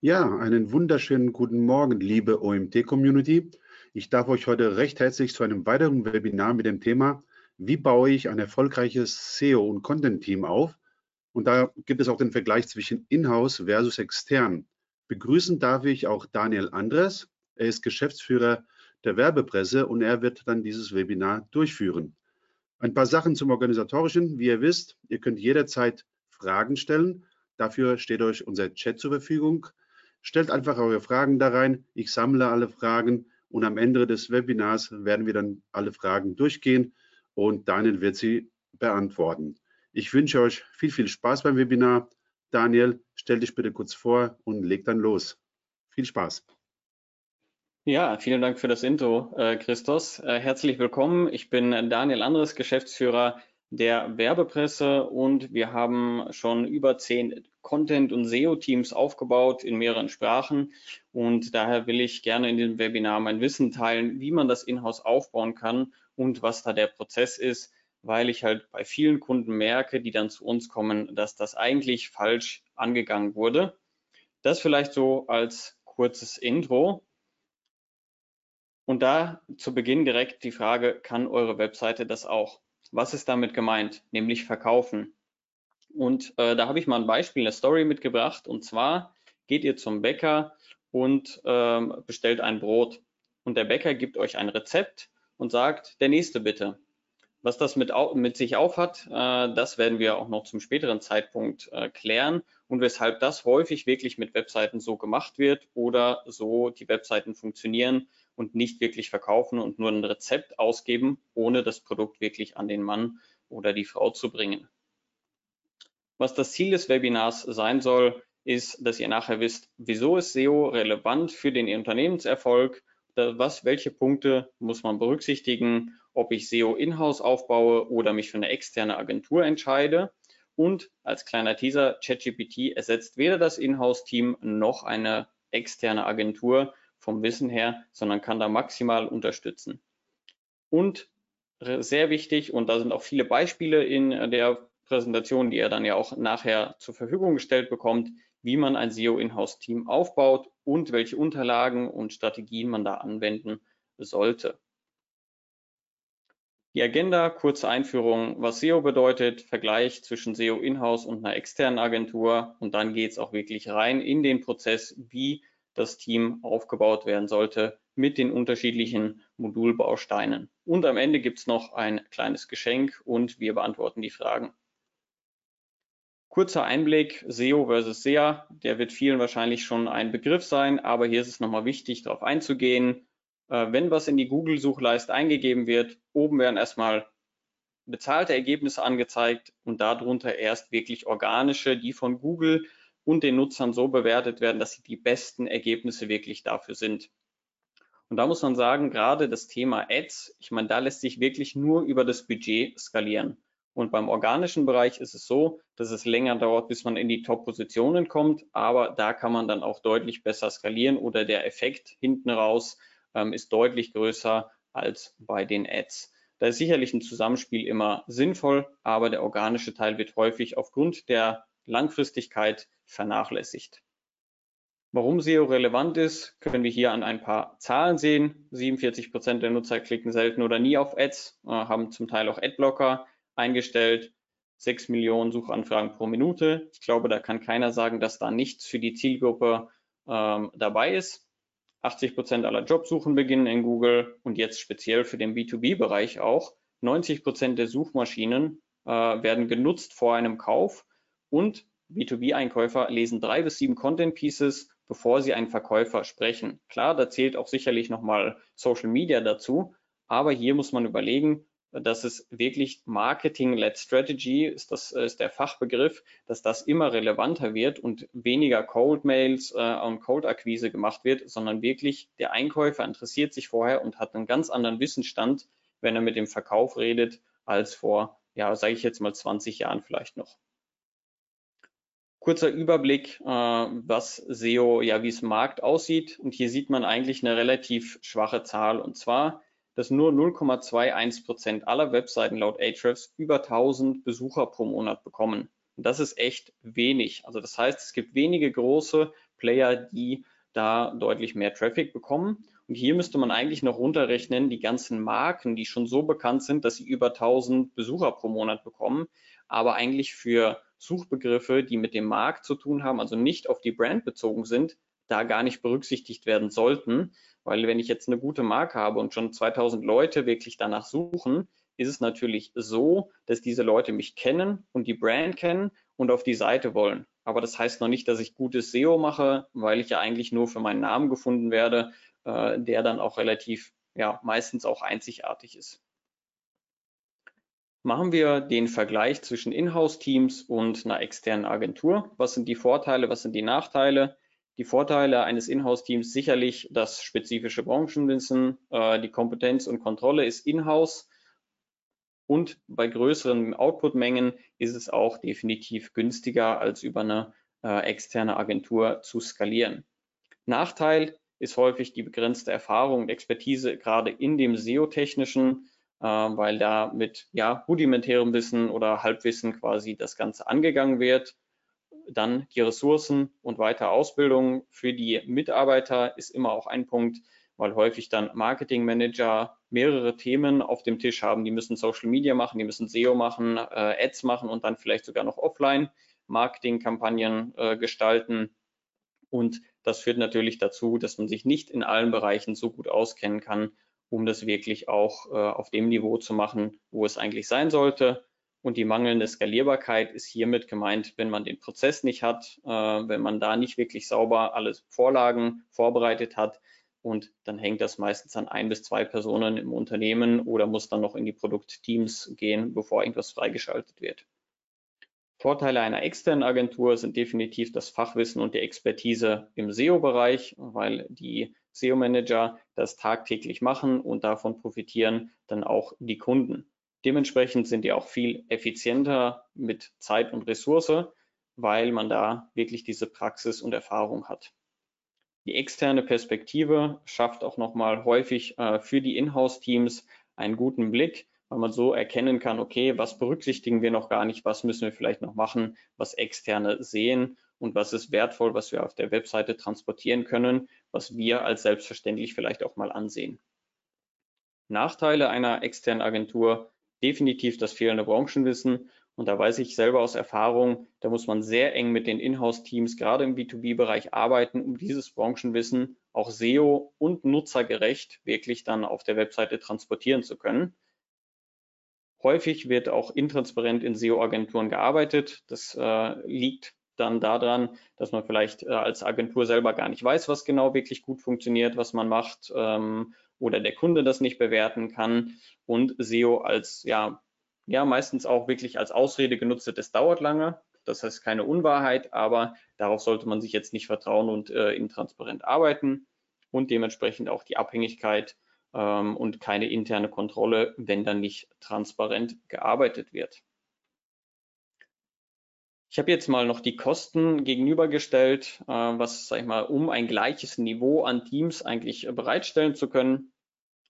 Ja, einen wunderschönen guten Morgen, liebe OMT-Community. Ich darf euch heute recht herzlich zu einem weiteren Webinar mit dem Thema, wie baue ich ein erfolgreiches SEO- und Content-Team auf? Und da gibt es auch den Vergleich zwischen Inhouse versus extern. Begrüßen darf ich auch Daniel Andres. Er ist Geschäftsführer der Werbepresse und er wird dann dieses Webinar durchführen. Ein paar Sachen zum Organisatorischen. Wie ihr wisst, ihr könnt jederzeit Fragen stellen. Dafür steht euch unser Chat zur Verfügung. Stellt einfach eure Fragen da rein. Ich sammle alle Fragen und am Ende des Webinars werden wir dann alle Fragen durchgehen und Daniel wird sie beantworten. Ich wünsche euch viel, viel Spaß beim Webinar. Daniel, stell dich bitte kurz vor und leg dann los. Viel Spaß. Ja, vielen Dank für das Intro, äh, Christos. Äh, herzlich willkommen. Ich bin Daniel Andres, Geschäftsführer der Werbepresse und wir haben schon über zehn Content- und SEO-Teams aufgebaut in mehreren Sprachen und daher will ich gerne in diesem Webinar mein Wissen teilen, wie man das Inhouse aufbauen kann und was da der Prozess ist, weil ich halt bei vielen Kunden merke, die dann zu uns kommen, dass das eigentlich falsch angegangen wurde. Das vielleicht so als kurzes Intro. Und da zu Beginn direkt die Frage, kann eure Webseite das auch? Was ist damit gemeint? Nämlich verkaufen. Und äh, da habe ich mal ein Beispiel, eine Story mitgebracht. Und zwar geht ihr zum Bäcker und ähm, bestellt ein Brot. Und der Bäcker gibt euch ein Rezept und sagt, der nächste bitte. Was das mit, mit sich aufhat, äh, das werden wir auch noch zum späteren Zeitpunkt äh, klären und weshalb das häufig wirklich mit Webseiten so gemacht wird oder so die Webseiten funktionieren und nicht wirklich verkaufen und nur ein Rezept ausgeben, ohne das Produkt wirklich an den Mann oder die Frau zu bringen. Was das Ziel des Webinars sein soll, ist, dass ihr nachher wisst, wieso ist SEO relevant für den Unternehmenserfolg, was, welche Punkte muss man berücksichtigen, ob ich SEO in-house aufbaue oder mich für eine externe Agentur entscheide. Und als kleiner Teaser, ChatGPT ersetzt weder das Inhouse-Team noch eine externe Agentur, vom Wissen her, sondern kann da maximal unterstützen. Und sehr wichtig, und da sind auch viele Beispiele in der Präsentation, die ihr dann ja auch nachher zur Verfügung gestellt bekommt, wie man ein SEO-Inhouse-Team aufbaut und welche Unterlagen und Strategien man da anwenden sollte. Die Agenda, kurze Einführung, was SEO bedeutet, Vergleich zwischen SEO Inhouse und einer externen Agentur und dann geht es auch wirklich rein in den Prozess, wie das Team aufgebaut werden sollte mit den unterschiedlichen Modulbausteinen. Und am Ende gibt es noch ein kleines Geschenk und wir beantworten die Fragen. Kurzer Einblick, SEO versus SEA, der wird vielen wahrscheinlich schon ein Begriff sein, aber hier ist es nochmal wichtig, darauf einzugehen. Äh, wenn was in die Google-Suchleiste eingegeben wird, oben werden erstmal bezahlte Ergebnisse angezeigt und darunter erst wirklich organische, die von Google und den Nutzern so bewertet werden, dass sie die besten Ergebnisse wirklich dafür sind. Und da muss man sagen, gerade das Thema Ads, ich meine, da lässt sich wirklich nur über das Budget skalieren. Und beim organischen Bereich ist es so, dass es länger dauert, bis man in die Top-Positionen kommt, aber da kann man dann auch deutlich besser skalieren oder der Effekt hinten raus ähm, ist deutlich größer als bei den Ads. Da ist sicherlich ein Zusammenspiel immer sinnvoll, aber der organische Teil wird häufig aufgrund der Langfristigkeit vernachlässigt. Warum SEO relevant ist, können wir hier an ein paar Zahlen sehen. 47 Prozent der Nutzer klicken selten oder nie auf Ads, äh, haben zum Teil auch Adblocker eingestellt. 6 Millionen Suchanfragen pro Minute. Ich glaube, da kann keiner sagen, dass da nichts für die Zielgruppe ähm, dabei ist. 80 Prozent aller Jobsuchen beginnen in Google und jetzt speziell für den B2B-Bereich auch. 90 Prozent der Suchmaschinen äh, werden genutzt vor einem Kauf und B2B-Einkäufer lesen drei bis sieben Content Pieces, bevor sie einen Verkäufer sprechen. Klar, da zählt auch sicherlich nochmal Social Media dazu, aber hier muss man überlegen, dass es wirklich Marketing-led Strategy ist, das ist der Fachbegriff, dass das immer relevanter wird und weniger Cold Mails äh, und Cold Akquise gemacht wird, sondern wirklich der Einkäufer interessiert sich vorher und hat einen ganz anderen Wissensstand, wenn er mit dem Verkauf redet, als vor, ja, sage ich jetzt mal 20 Jahren vielleicht noch. Kurzer Überblick, äh, was SEO, ja, wie es im Markt aussieht. Und hier sieht man eigentlich eine relativ schwache Zahl. Und zwar, dass nur 0,21 Prozent aller Webseiten laut Ahrefs über 1000 Besucher pro Monat bekommen. Und das ist echt wenig. Also das heißt, es gibt wenige große Player, die da deutlich mehr Traffic bekommen. Und hier müsste man eigentlich noch runterrechnen, die ganzen Marken, die schon so bekannt sind, dass sie über 1000 Besucher pro Monat bekommen, aber eigentlich für Suchbegriffe, die mit dem Markt zu tun haben, also nicht auf die Brand bezogen sind, da gar nicht berücksichtigt werden sollten. Weil wenn ich jetzt eine gute Marke habe und schon 2000 Leute wirklich danach suchen, ist es natürlich so, dass diese Leute mich kennen und die Brand kennen und auf die Seite wollen. Aber das heißt noch nicht, dass ich gutes SEO mache, weil ich ja eigentlich nur für meinen Namen gefunden werde, äh, der dann auch relativ, ja, meistens auch einzigartig ist. Machen wir den Vergleich zwischen Inhouse-Teams und einer externen Agentur. Was sind die Vorteile, was sind die Nachteile? Die Vorteile eines Inhouse-Teams sicherlich das spezifische Branchenwissen, äh, die Kompetenz und Kontrolle ist in-house und bei größeren Output-Mengen ist es auch definitiv günstiger, als über eine äh, externe Agentur zu skalieren. Nachteil ist häufig die begrenzte Erfahrung und Expertise gerade in dem SEO-technischen, äh, weil da mit ja, rudimentärem Wissen oder Halbwissen quasi das Ganze angegangen wird dann die Ressourcen und weitere Ausbildung für die Mitarbeiter ist immer auch ein Punkt, weil häufig dann Marketingmanager mehrere Themen auf dem Tisch haben. Die müssen Social Media machen, die müssen SEO machen, äh, Ads machen und dann vielleicht sogar noch offline Marketingkampagnen äh, gestalten. Und das führt natürlich dazu, dass man sich nicht in allen Bereichen so gut auskennen kann, um das wirklich auch äh, auf dem Niveau zu machen, wo es eigentlich sein sollte. Und die mangelnde Skalierbarkeit ist hiermit gemeint, wenn man den Prozess nicht hat, äh, wenn man da nicht wirklich sauber alle Vorlagen vorbereitet hat. Und dann hängt das meistens an ein bis zwei Personen im Unternehmen oder muss dann noch in die Produktteams gehen, bevor irgendwas freigeschaltet wird. Vorteile einer externen Agentur sind definitiv das Fachwissen und die Expertise im SEO-Bereich, weil die SEO-Manager das tagtäglich machen und davon profitieren dann auch die Kunden. Dementsprechend sind die auch viel effizienter mit Zeit und Ressource, weil man da wirklich diese Praxis und Erfahrung hat. Die externe Perspektive schafft auch nochmal häufig äh, für die Inhouse-Teams einen guten Blick, weil man so erkennen kann, okay, was berücksichtigen wir noch gar nicht, was müssen wir vielleicht noch machen, was Externe sehen und was ist wertvoll, was wir auf der Webseite transportieren können, was wir als selbstverständlich vielleicht auch mal ansehen. Nachteile einer externen Agentur definitiv das fehlende Branchenwissen. Und da weiß ich selber aus Erfahrung, da muss man sehr eng mit den Inhouse-Teams, gerade im B2B-Bereich arbeiten, um dieses Branchenwissen auch SEO und nutzergerecht wirklich dann auf der Webseite transportieren zu können. Häufig wird auch intransparent in SEO-Agenturen gearbeitet. Das äh, liegt dann daran, dass man vielleicht äh, als Agentur selber gar nicht weiß, was genau wirklich gut funktioniert, was man macht ähm, oder der Kunde das nicht bewerten kann und SEO als ja, ja meistens auch wirklich als Ausrede genutzt wird, es dauert lange. Das heißt keine Unwahrheit, aber darauf sollte man sich jetzt nicht vertrauen und äh, intransparent arbeiten und dementsprechend auch die Abhängigkeit ähm, und keine interne Kontrolle, wenn dann nicht transparent gearbeitet wird. Ich habe jetzt mal noch die Kosten gegenübergestellt, äh, was, sag ich mal, um ein gleiches Niveau an Teams eigentlich äh, bereitstellen zu können.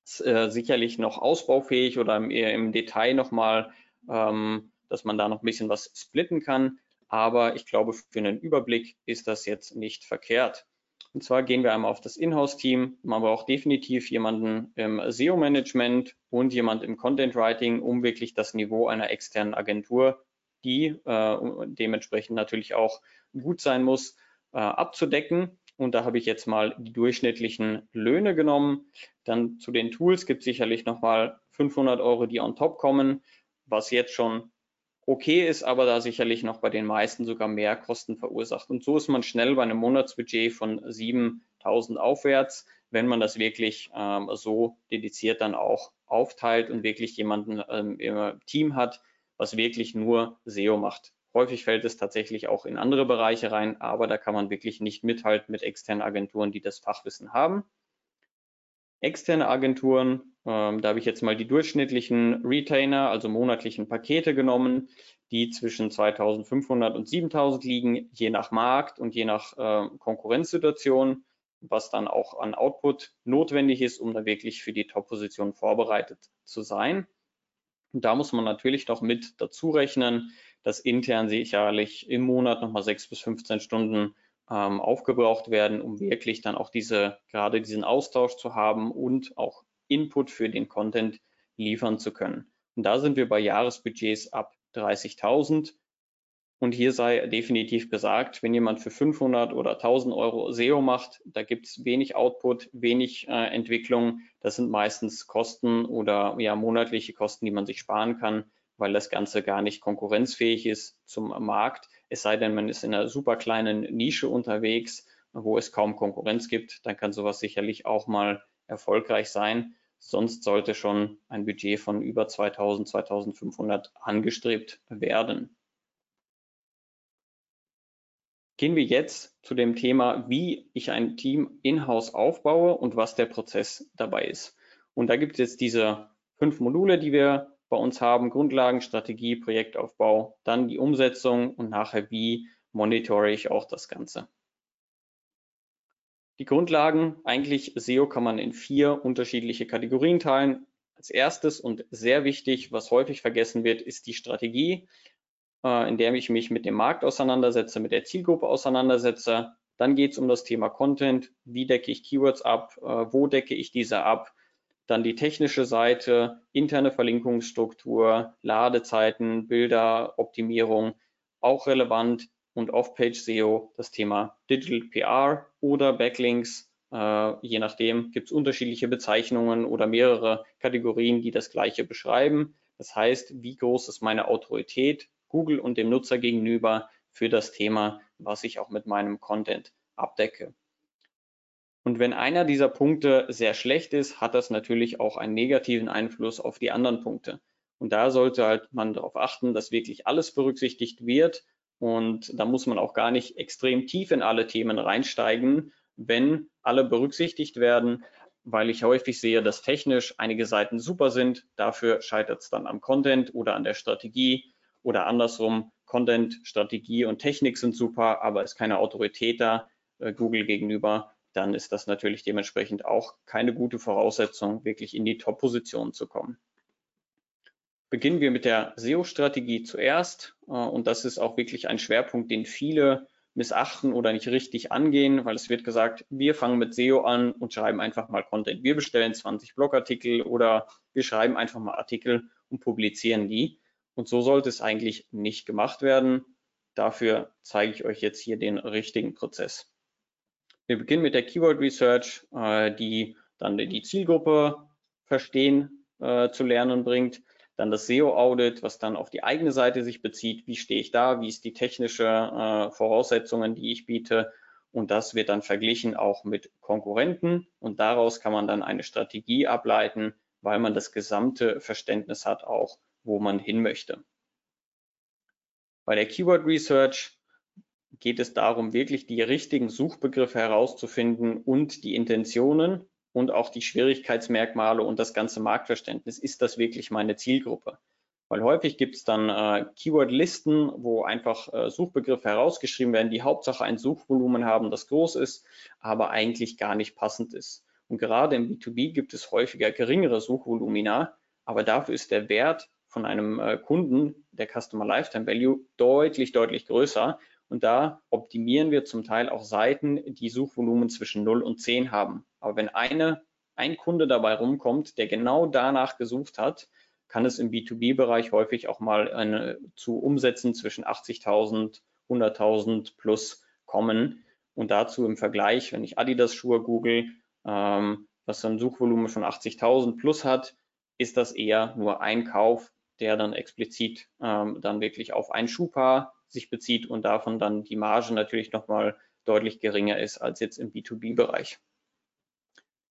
Ist, äh, sicherlich noch ausbaufähig oder im, im Detail nochmal, ähm, dass man da noch ein bisschen was splitten kann. Aber ich glaube, für einen Überblick ist das jetzt nicht verkehrt. Und zwar gehen wir einmal auf das Inhouse-Team. Man braucht definitiv jemanden im SEO-Management und jemand im Content-Writing, um wirklich das Niveau einer externen Agentur die äh, dementsprechend natürlich auch gut sein muss, äh, abzudecken. Und da habe ich jetzt mal die durchschnittlichen Löhne genommen. Dann zu den Tools gibt es sicherlich nochmal 500 Euro, die on top kommen, was jetzt schon okay ist, aber da sicherlich noch bei den meisten sogar mehr Kosten verursacht. Und so ist man schnell bei einem Monatsbudget von 7000 aufwärts, wenn man das wirklich ähm, so dediziert dann auch aufteilt und wirklich jemanden ähm, im Team hat, was wirklich nur SEO macht. Häufig fällt es tatsächlich auch in andere Bereiche rein, aber da kann man wirklich nicht mithalten mit externen Agenturen, die das Fachwissen haben. Externe Agenturen, ähm, da habe ich jetzt mal die durchschnittlichen Retainer, also monatlichen Pakete genommen, die zwischen 2500 und 7000 liegen, je nach Markt und je nach äh, Konkurrenzsituation, was dann auch an Output notwendig ist, um da wirklich für die Top-Position vorbereitet zu sein. Und da muss man natürlich noch mit dazu rechnen, dass intern sicherlich im Monat nochmal 6 bis 15 Stunden ähm, aufgebraucht werden, um wirklich dann auch diese, gerade diesen Austausch zu haben und auch Input für den Content liefern zu können. Und da sind wir bei Jahresbudgets ab 30.000. Und hier sei definitiv gesagt, wenn jemand für 500 oder 1000 Euro SEO macht, da gibt es wenig Output, wenig äh, Entwicklung. Das sind meistens Kosten oder ja monatliche Kosten, die man sich sparen kann, weil das Ganze gar nicht konkurrenzfähig ist zum Markt. Es sei denn, man ist in einer super kleinen Nische unterwegs, wo es kaum Konkurrenz gibt, dann kann sowas sicherlich auch mal erfolgreich sein. Sonst sollte schon ein Budget von über 2000, 2500 angestrebt werden. Gehen wir jetzt zu dem Thema, wie ich ein Team in-house aufbaue und was der Prozess dabei ist. Und da gibt es jetzt diese fünf Module, die wir bei uns haben, Grundlagen, Strategie, Projektaufbau, dann die Umsetzung und nachher wie monitore ich auch das Ganze. Die Grundlagen, eigentlich SEO kann man in vier unterschiedliche Kategorien teilen. Als erstes und sehr wichtig, was häufig vergessen wird, ist die Strategie, äh, in der ich mich mit dem Markt auseinandersetze, mit der Zielgruppe auseinandersetze. Dann geht es um das Thema Content. Wie decke ich Keywords ab? Äh, wo decke ich diese ab? Dann die technische Seite, interne Verlinkungsstruktur, Ladezeiten, Bilder, Optimierung, auch relevant und Off-Page SEO das Thema Digital PR oder Backlinks. Äh, je nachdem gibt es unterschiedliche Bezeichnungen oder mehrere Kategorien, die das gleiche beschreiben. Das heißt, wie groß ist meine Autorität Google und dem Nutzer gegenüber für das Thema, was ich auch mit meinem Content abdecke. Und wenn einer dieser Punkte sehr schlecht ist, hat das natürlich auch einen negativen Einfluss auf die anderen Punkte. Und da sollte halt man darauf achten, dass wirklich alles berücksichtigt wird. Und da muss man auch gar nicht extrem tief in alle Themen reinsteigen, wenn alle berücksichtigt werden, weil ich häufig sehe, dass technisch einige Seiten super sind. Dafür scheitert es dann am Content oder an der Strategie oder andersrum. Content, Strategie und Technik sind super, aber ist keine Autorität da äh, Google gegenüber dann ist das natürlich dementsprechend auch keine gute Voraussetzung, wirklich in die Top-Position zu kommen. Beginnen wir mit der SEO-Strategie zuerst. Äh, und das ist auch wirklich ein Schwerpunkt, den viele missachten oder nicht richtig angehen, weil es wird gesagt, wir fangen mit SEO an und schreiben einfach mal Content. Wir bestellen 20 Blogartikel oder wir schreiben einfach mal Artikel und publizieren die. Und so sollte es eigentlich nicht gemacht werden. Dafür zeige ich euch jetzt hier den richtigen Prozess. Wir beginnen mit der Keyword Research, äh, die dann die Zielgruppe verstehen äh, zu lernen bringt. Dann das SEO-Audit, was dann auf die eigene Seite sich bezieht. Wie stehe ich da? Wie ist die technische äh, Voraussetzungen, die ich biete? Und das wird dann verglichen auch mit Konkurrenten. Und daraus kann man dann eine Strategie ableiten, weil man das gesamte Verständnis hat, auch wo man hin möchte. Bei der Keyword Research geht es darum, wirklich die richtigen Suchbegriffe herauszufinden und die Intentionen und auch die Schwierigkeitsmerkmale und das ganze Marktverständnis. Ist das wirklich meine Zielgruppe? Weil häufig gibt es dann äh, Keyword-Listen, wo einfach äh, Suchbegriffe herausgeschrieben werden, die Hauptsache ein Suchvolumen haben, das groß ist, aber eigentlich gar nicht passend ist. Und gerade im B2B gibt es häufiger geringere Suchvolumina, aber dafür ist der Wert von einem äh, Kunden, der Customer Lifetime Value, deutlich, deutlich größer und da optimieren wir zum Teil auch Seiten, die Suchvolumen zwischen 0 und 10 haben. Aber wenn eine, ein Kunde dabei rumkommt, der genau danach gesucht hat, kann es im B2B-Bereich häufig auch mal eine, zu Umsätzen zwischen 80.000, 100.000 plus kommen. Und dazu im Vergleich, wenn ich Adidas-Schuhe google, ähm, was ein Suchvolumen von 80.000 plus hat, ist das eher nur ein Kauf, der dann explizit ähm, dann wirklich auf ein Schuhpaar sich bezieht und davon dann die Marge natürlich nochmal deutlich geringer ist als jetzt im B2B-Bereich.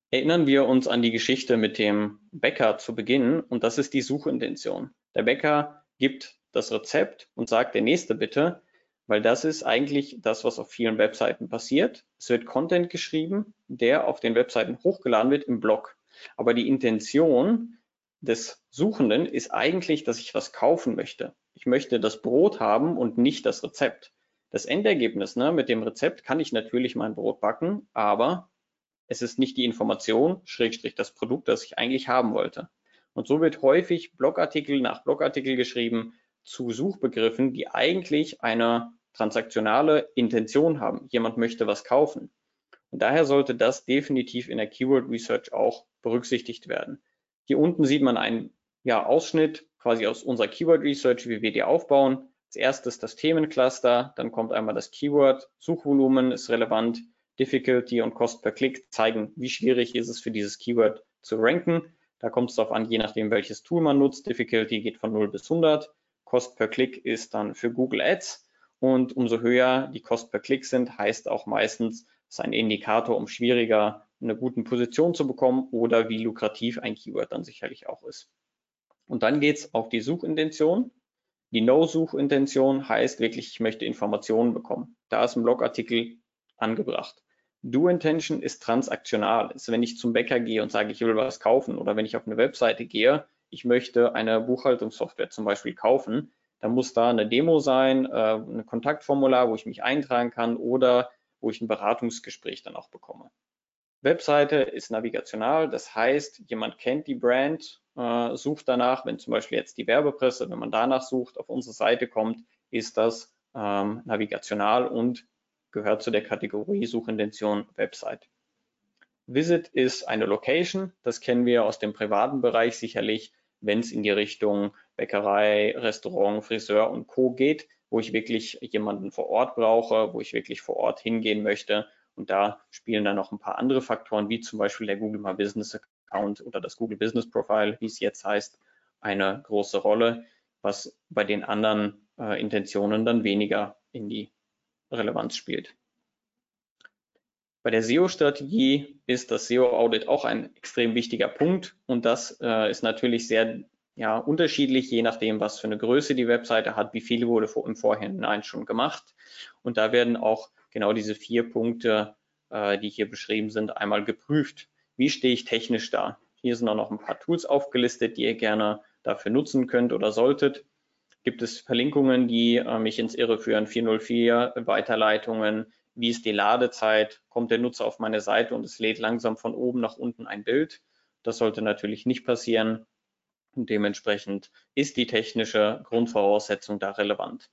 Erinnern wir uns an die Geschichte mit dem Bäcker zu Beginn und das ist die Suchintention. Der Bäcker gibt das Rezept und sagt der nächste bitte, weil das ist eigentlich das, was auf vielen Webseiten passiert. Es wird Content geschrieben, der auf den Webseiten hochgeladen wird im Blog. Aber die Intention des Suchenden ist eigentlich, dass ich was kaufen möchte. Ich möchte das Brot haben und nicht das Rezept. Das Endergebnis ne, mit dem Rezept kann ich natürlich mein Brot backen, aber es ist nicht die Information, Schrägstrich das Produkt, das ich eigentlich haben wollte. Und so wird häufig Blogartikel nach Blogartikel geschrieben zu Suchbegriffen, die eigentlich einer transaktionale Intention haben. Jemand möchte was kaufen. Und daher sollte das definitiv in der Keyword Research auch berücksichtigt werden. Hier unten sieht man einen ja, Ausschnitt quasi aus unserer Keyword Research, wie wir die aufbauen. Als erstes das Themencluster, dann kommt einmal das Keyword, Suchvolumen ist relevant, Difficulty und Cost per Click zeigen, wie schwierig ist es für dieses Keyword zu ranken. Da kommt es darauf an, je nachdem welches Tool man nutzt. Difficulty geht von 0 bis 100. Cost per Click ist dann für Google Ads. Und umso höher die Cost per Click sind, heißt auch meistens, es ist ein Indikator, um schwieriger eine gute Position zu bekommen oder wie lukrativ ein Keyword dann sicherlich auch ist. Und dann geht es auf die Suchintention. Die No-Suchintention heißt wirklich, ich möchte Informationen bekommen. Da ist ein Blogartikel angebracht. Do-Intention ist transaktional. Ist, wenn ich zum Bäcker gehe und sage, ich will was kaufen oder wenn ich auf eine Webseite gehe, ich möchte eine Buchhaltungssoftware zum Beispiel kaufen, dann muss da eine Demo sein, äh, ein Kontaktformular, wo ich mich eintragen kann oder wo ich ein Beratungsgespräch dann auch bekomme. Webseite ist navigational, das heißt, jemand kennt die Brand, äh, sucht danach, wenn zum Beispiel jetzt die Werbepresse, wenn man danach sucht, auf unsere Seite kommt, ist das ähm, navigational und gehört zu der Kategorie Suchintention Website. Visit ist eine Location, das kennen wir aus dem privaten Bereich sicherlich, wenn es in die Richtung Bäckerei, Restaurant, Friseur und Co geht, wo ich wirklich jemanden vor Ort brauche, wo ich wirklich vor Ort hingehen möchte. Und da spielen dann noch ein paar andere Faktoren, wie zum Beispiel der Google My Business Account oder das Google Business Profile, wie es jetzt heißt, eine große Rolle, was bei den anderen äh, Intentionen dann weniger in die Relevanz spielt. Bei der SEO-Strategie ist das SEO-Audit auch ein extrem wichtiger Punkt und das äh, ist natürlich sehr ja, unterschiedlich, je nachdem, was für eine Größe die Webseite hat, wie viel wurde im Vorhinein schon gemacht. Und da werden auch genau diese vier Punkte, äh, die hier beschrieben sind, einmal geprüft. Wie stehe ich technisch da? Hier sind auch noch ein paar Tools aufgelistet, die ihr gerne dafür nutzen könnt oder solltet. Gibt es Verlinkungen, die äh, mich ins Irre führen, 404 Weiterleitungen, wie ist die Ladezeit, kommt der Nutzer auf meine Seite und es lädt langsam von oben nach unten ein Bild. Das sollte natürlich nicht passieren. Und dementsprechend ist die technische Grundvoraussetzung da relevant.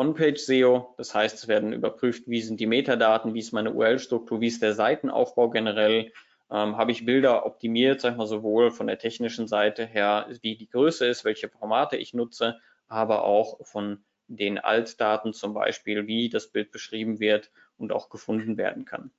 On-Page-SEO, das heißt, es werden überprüft, wie sind die Metadaten, wie ist meine URL-Struktur, wie ist der Seitenaufbau generell, ähm, habe ich Bilder optimiert, sag ich mal, sowohl von der technischen Seite her, wie die Größe ist, welche Formate ich nutze, aber auch von den Altdaten zum Beispiel, wie das Bild beschrieben wird und auch gefunden werden kann.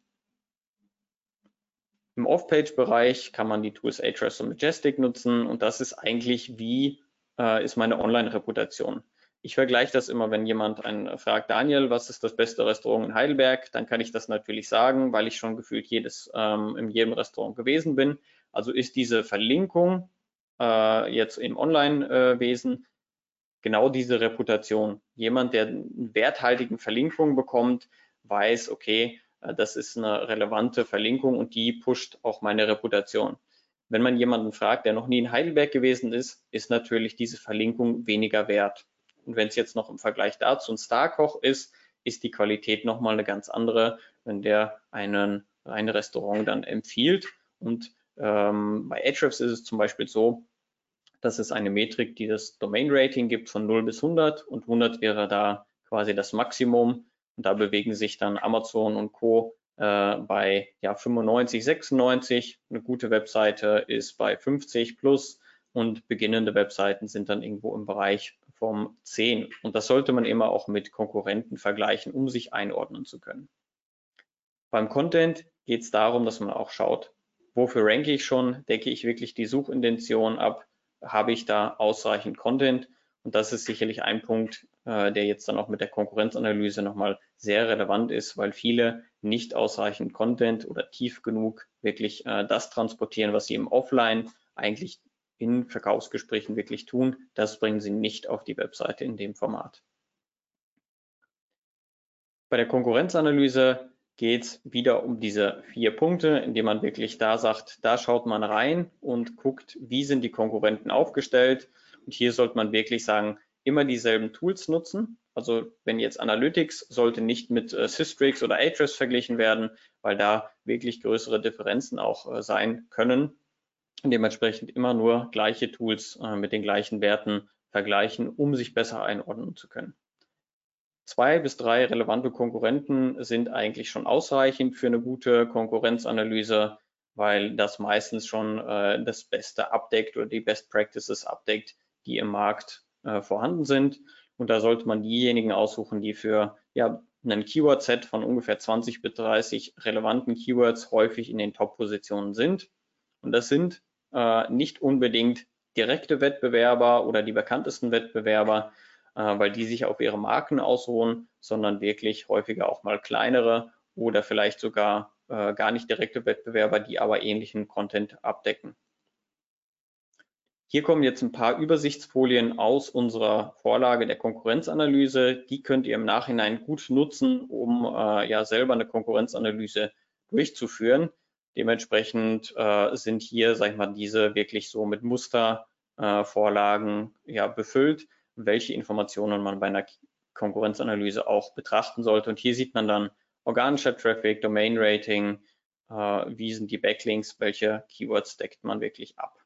Im Off-Page-Bereich kann man die Tools Ahrefs und Majestic nutzen und das ist eigentlich, wie äh, ist meine Online-Reputation. Ich vergleiche das immer, wenn jemand einen fragt, Daniel, was ist das beste Restaurant in Heidelberg? Dann kann ich das natürlich sagen, weil ich schon gefühlt jedes, ähm, in jedem Restaurant gewesen bin. Also ist diese Verlinkung äh, jetzt im Online-Wesen genau diese Reputation. Jemand, der einen werthaltigen Verlinkung bekommt, weiß, okay, äh, das ist eine relevante Verlinkung und die pusht auch meine Reputation. Wenn man jemanden fragt, der noch nie in Heidelberg gewesen ist, ist natürlich diese Verlinkung weniger wert. Und wenn es jetzt noch im Vergleich dazu ein Starkoch ist, ist die Qualität nochmal eine ganz andere, wenn der einen, ein Restaurant dann empfiehlt. Und ähm, bei Ahrefs ist es zum Beispiel so, dass es eine Metrik, die das Domain Rating gibt von 0 bis 100 und 100 wäre da quasi das Maximum. Und da bewegen sich dann Amazon und Co. Äh, bei ja, 95, 96. Eine gute Webseite ist bei 50 plus und beginnende Webseiten sind dann irgendwo im Bereich vom 10. Und das sollte man immer auch mit Konkurrenten vergleichen, um sich einordnen zu können. Beim Content geht es darum, dass man auch schaut, wofür ranke ich schon, decke ich wirklich die Suchintention ab, habe ich da ausreichend Content. Und das ist sicherlich ein Punkt, äh, der jetzt dann auch mit der Konkurrenzanalyse nochmal sehr relevant ist, weil viele nicht ausreichend Content oder tief genug wirklich äh, das transportieren, was sie im Offline eigentlich in Verkaufsgesprächen wirklich tun. Das bringen sie nicht auf die Webseite in dem Format. Bei der Konkurrenzanalyse geht es wieder um diese vier Punkte, indem man wirklich da sagt, da schaut man rein und guckt, wie sind die Konkurrenten aufgestellt. Und hier sollte man wirklich sagen, immer dieselben Tools nutzen. Also wenn jetzt Analytics sollte nicht mit äh, Systrix oder Ahrefs verglichen werden, weil da wirklich größere Differenzen auch äh, sein können. Dementsprechend immer nur gleiche Tools äh, mit den gleichen Werten vergleichen, um sich besser einordnen zu können. Zwei bis drei relevante Konkurrenten sind eigentlich schon ausreichend für eine gute Konkurrenzanalyse, weil das meistens schon äh, das Beste abdeckt oder die Best Practices abdeckt, die im Markt äh, vorhanden sind. Und da sollte man diejenigen aussuchen, die für ja, einen Keyword-Set von ungefähr 20 bis 30 relevanten Keywords häufig in den Top-Positionen sind. Und das sind äh, nicht unbedingt direkte Wettbewerber oder die bekanntesten Wettbewerber, äh, weil die sich auf ihre Marken ausruhen, sondern wirklich häufiger auch mal kleinere oder vielleicht sogar äh, gar nicht direkte Wettbewerber, die aber ähnlichen Content abdecken. Hier kommen jetzt ein paar Übersichtsfolien aus unserer Vorlage der Konkurrenzanalyse. Die könnt ihr im Nachhinein gut nutzen, um äh, ja selber eine Konkurrenzanalyse durchzuführen. Dementsprechend äh, sind hier, sag ich mal, diese wirklich so mit Mustervorlagen äh, ja befüllt, welche Informationen man bei einer Konkurrenzanalyse auch betrachten sollte. Und hier sieht man dann organischer Traffic, Domain Rating, äh, wie sind die Backlinks, welche Keywords deckt man wirklich ab.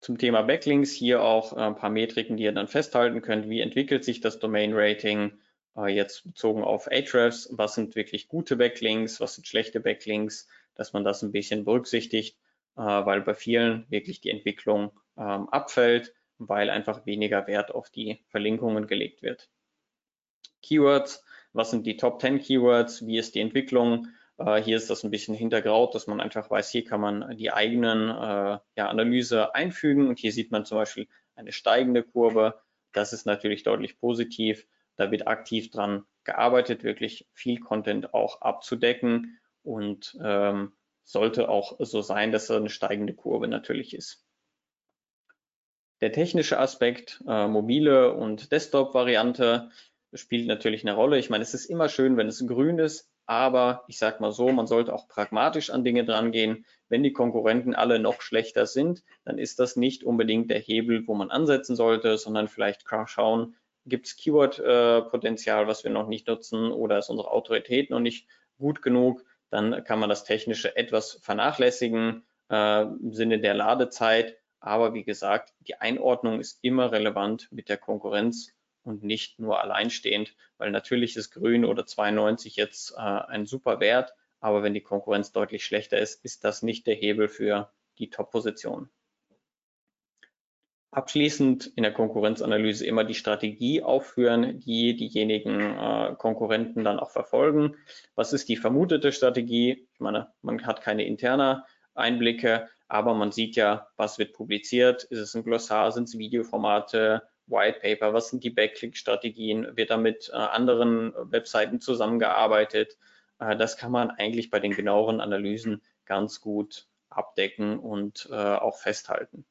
Zum Thema Backlinks hier auch äh, ein paar Metriken, die ihr dann festhalten könnt. Wie entwickelt sich das Domain Rating? Äh, jetzt bezogen auf Ahrefs, was sind wirklich gute Backlinks, was sind schlechte Backlinks, dass man das ein bisschen berücksichtigt, äh, weil bei vielen wirklich die Entwicklung ähm, abfällt, weil einfach weniger Wert auf die Verlinkungen gelegt wird. Keywords, was sind die Top 10 Keywords, wie ist die Entwicklung? Äh, hier ist das ein bisschen hintergraut, dass man einfach weiß, hier kann man die eigenen ja, Analyse einfügen und hier sieht man zum Beispiel eine steigende Kurve. Das ist natürlich deutlich positiv. Da wird aktiv dran gearbeitet, wirklich viel Content auch abzudecken und ähm, sollte auch so sein, dass er eine steigende Kurve natürlich ist. Der technische Aspekt, äh, mobile und Desktop-Variante, spielt natürlich eine Rolle. Ich meine, es ist immer schön, wenn es grün ist, aber ich sage mal so, man sollte auch pragmatisch an Dinge drangehen. Wenn die Konkurrenten alle noch schlechter sind, dann ist das nicht unbedingt der Hebel, wo man ansetzen sollte, sondern vielleicht schauen, gibt es Keyword-Potenzial, was wir noch nicht nutzen oder ist unsere Autorität noch nicht gut genug, dann kann man das Technische etwas vernachlässigen äh, im Sinne der Ladezeit. Aber wie gesagt, die Einordnung ist immer relevant mit der Konkurrenz und nicht nur alleinstehend, weil natürlich ist grün oder 92 jetzt äh, ein super Wert, aber wenn die Konkurrenz deutlich schlechter ist, ist das nicht der Hebel für die Top-Position. Abschließend in der Konkurrenzanalyse immer die Strategie aufführen, die diejenigen äh, Konkurrenten dann auch verfolgen. Was ist die vermutete Strategie? Ich meine, man hat keine interne Einblicke, aber man sieht ja, was wird publiziert. Ist es ein Glossar, sind es Videoformate, White Paper, was sind die Backlink-Strategien? Wird da mit äh, anderen Webseiten zusammengearbeitet? Äh, das kann man eigentlich bei den genaueren Analysen ganz gut abdecken und äh, auch festhalten.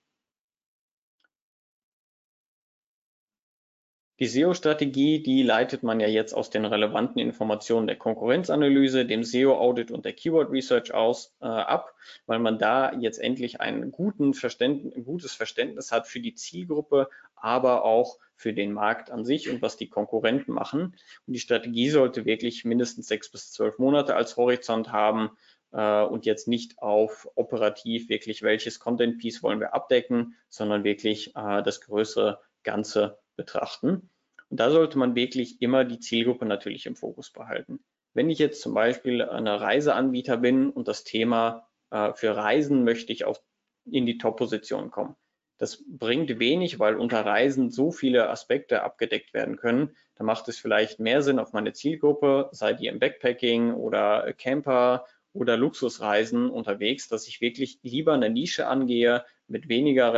Die SEO-Strategie, die leitet man ja jetzt aus den relevanten Informationen der Konkurrenzanalyse, dem SEO-Audit und der Keyword Research aus äh, ab, weil man da jetzt endlich ein, ein gutes Verständnis hat für die Zielgruppe, aber auch für den Markt an sich und was die Konkurrenten machen. Und die Strategie sollte wirklich mindestens sechs bis zwölf Monate als Horizont haben äh, und jetzt nicht auf operativ wirklich welches Content Piece wollen wir abdecken, sondern wirklich äh, das größere Ganze betrachten. Und da sollte man wirklich immer die Zielgruppe natürlich im Fokus behalten. Wenn ich jetzt zum Beispiel eine Reiseanbieter bin und das Thema äh, für Reisen möchte ich auf, in die Top-Position kommen. Das bringt wenig, weil unter Reisen so viele Aspekte abgedeckt werden können. Da macht es vielleicht mehr Sinn auf meine Zielgruppe, sei die im Backpacking oder Camper oder Luxusreisen unterwegs, dass ich wirklich lieber eine Nische angehe mit weniger,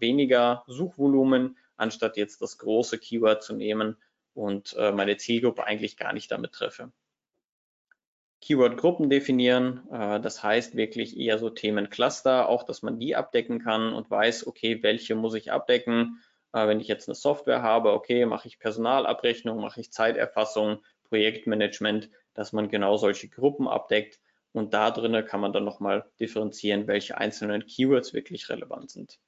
weniger Suchvolumen anstatt jetzt das große Keyword zu nehmen und äh, meine Zielgruppe eigentlich gar nicht damit treffe. Keyword-Gruppen definieren, äh, das heißt wirklich eher so Themencluster, auch dass man die abdecken kann und weiß, okay, welche muss ich abdecken. Äh, wenn ich jetzt eine Software habe, okay, mache ich Personalabrechnung, mache ich Zeiterfassung, Projektmanagement, dass man genau solche Gruppen abdeckt und da drinnen kann man dann nochmal differenzieren, welche einzelnen Keywords wirklich relevant sind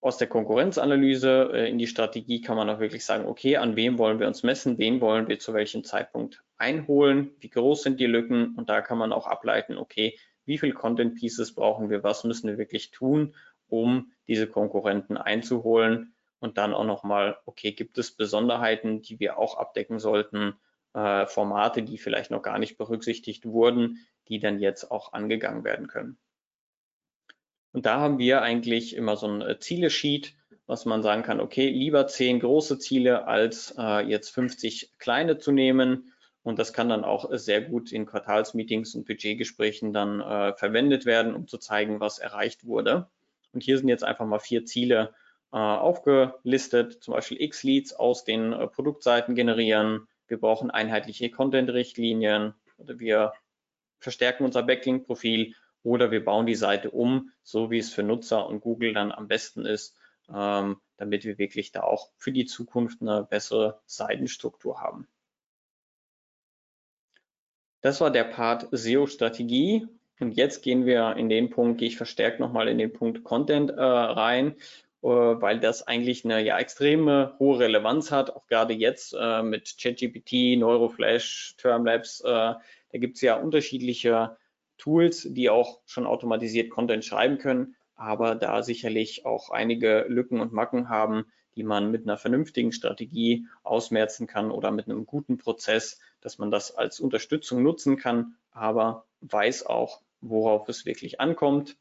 aus der Konkurrenzanalyse äh, in die Strategie kann man auch wirklich sagen, okay, an wem wollen wir uns messen, wen wollen wir zu welchem Zeitpunkt einholen, wie groß sind die Lücken und da kann man auch ableiten, okay, wie viel Content Pieces brauchen wir, was müssen wir wirklich tun, um diese Konkurrenten einzuholen und dann auch nochmal, okay, gibt es Besonderheiten, die wir auch abdecken sollten, äh, Formate, die vielleicht noch gar nicht berücksichtigt wurden, die dann jetzt auch angegangen werden können. Und da haben wir eigentlich immer so ein äh, Ziele-Sheet, was man sagen kann, okay, lieber zehn große Ziele als äh, jetzt 50 kleine zu nehmen. Und das kann dann auch sehr gut in Quartalsmeetings und Budgetgesprächen dann äh, verwendet werden, um zu zeigen, was erreicht wurde. Und hier sind jetzt einfach mal vier Ziele äh, aufgelistet, zum Beispiel X-Leads aus den äh, Produktseiten generieren. Wir brauchen einheitliche Content-Richtlinien oder wir verstärken unser Backlink-Profil oder wir bauen die Seite um, so wie es für Nutzer und Google dann am besten ist, ähm, damit wir wirklich da auch für die Zukunft eine bessere Seitenstruktur haben. Das war der Part SEO-Strategie. Und jetzt gehen wir in den Punkt, gehe ich verstärkt nochmal in den Punkt Content äh, rein, äh, weil das eigentlich eine ja extreme hohe Relevanz hat, auch gerade jetzt äh, mit ChatGPT, Neuroflash, Termlabs. Äh, da gibt es ja unterschiedliche Tools, die auch schon automatisiert Content schreiben können, aber da sicherlich auch einige Lücken und Macken haben, die man mit einer vernünftigen Strategie ausmerzen kann oder mit einem guten Prozess, dass man das als Unterstützung nutzen kann, aber weiß auch, worauf es wirklich ankommt.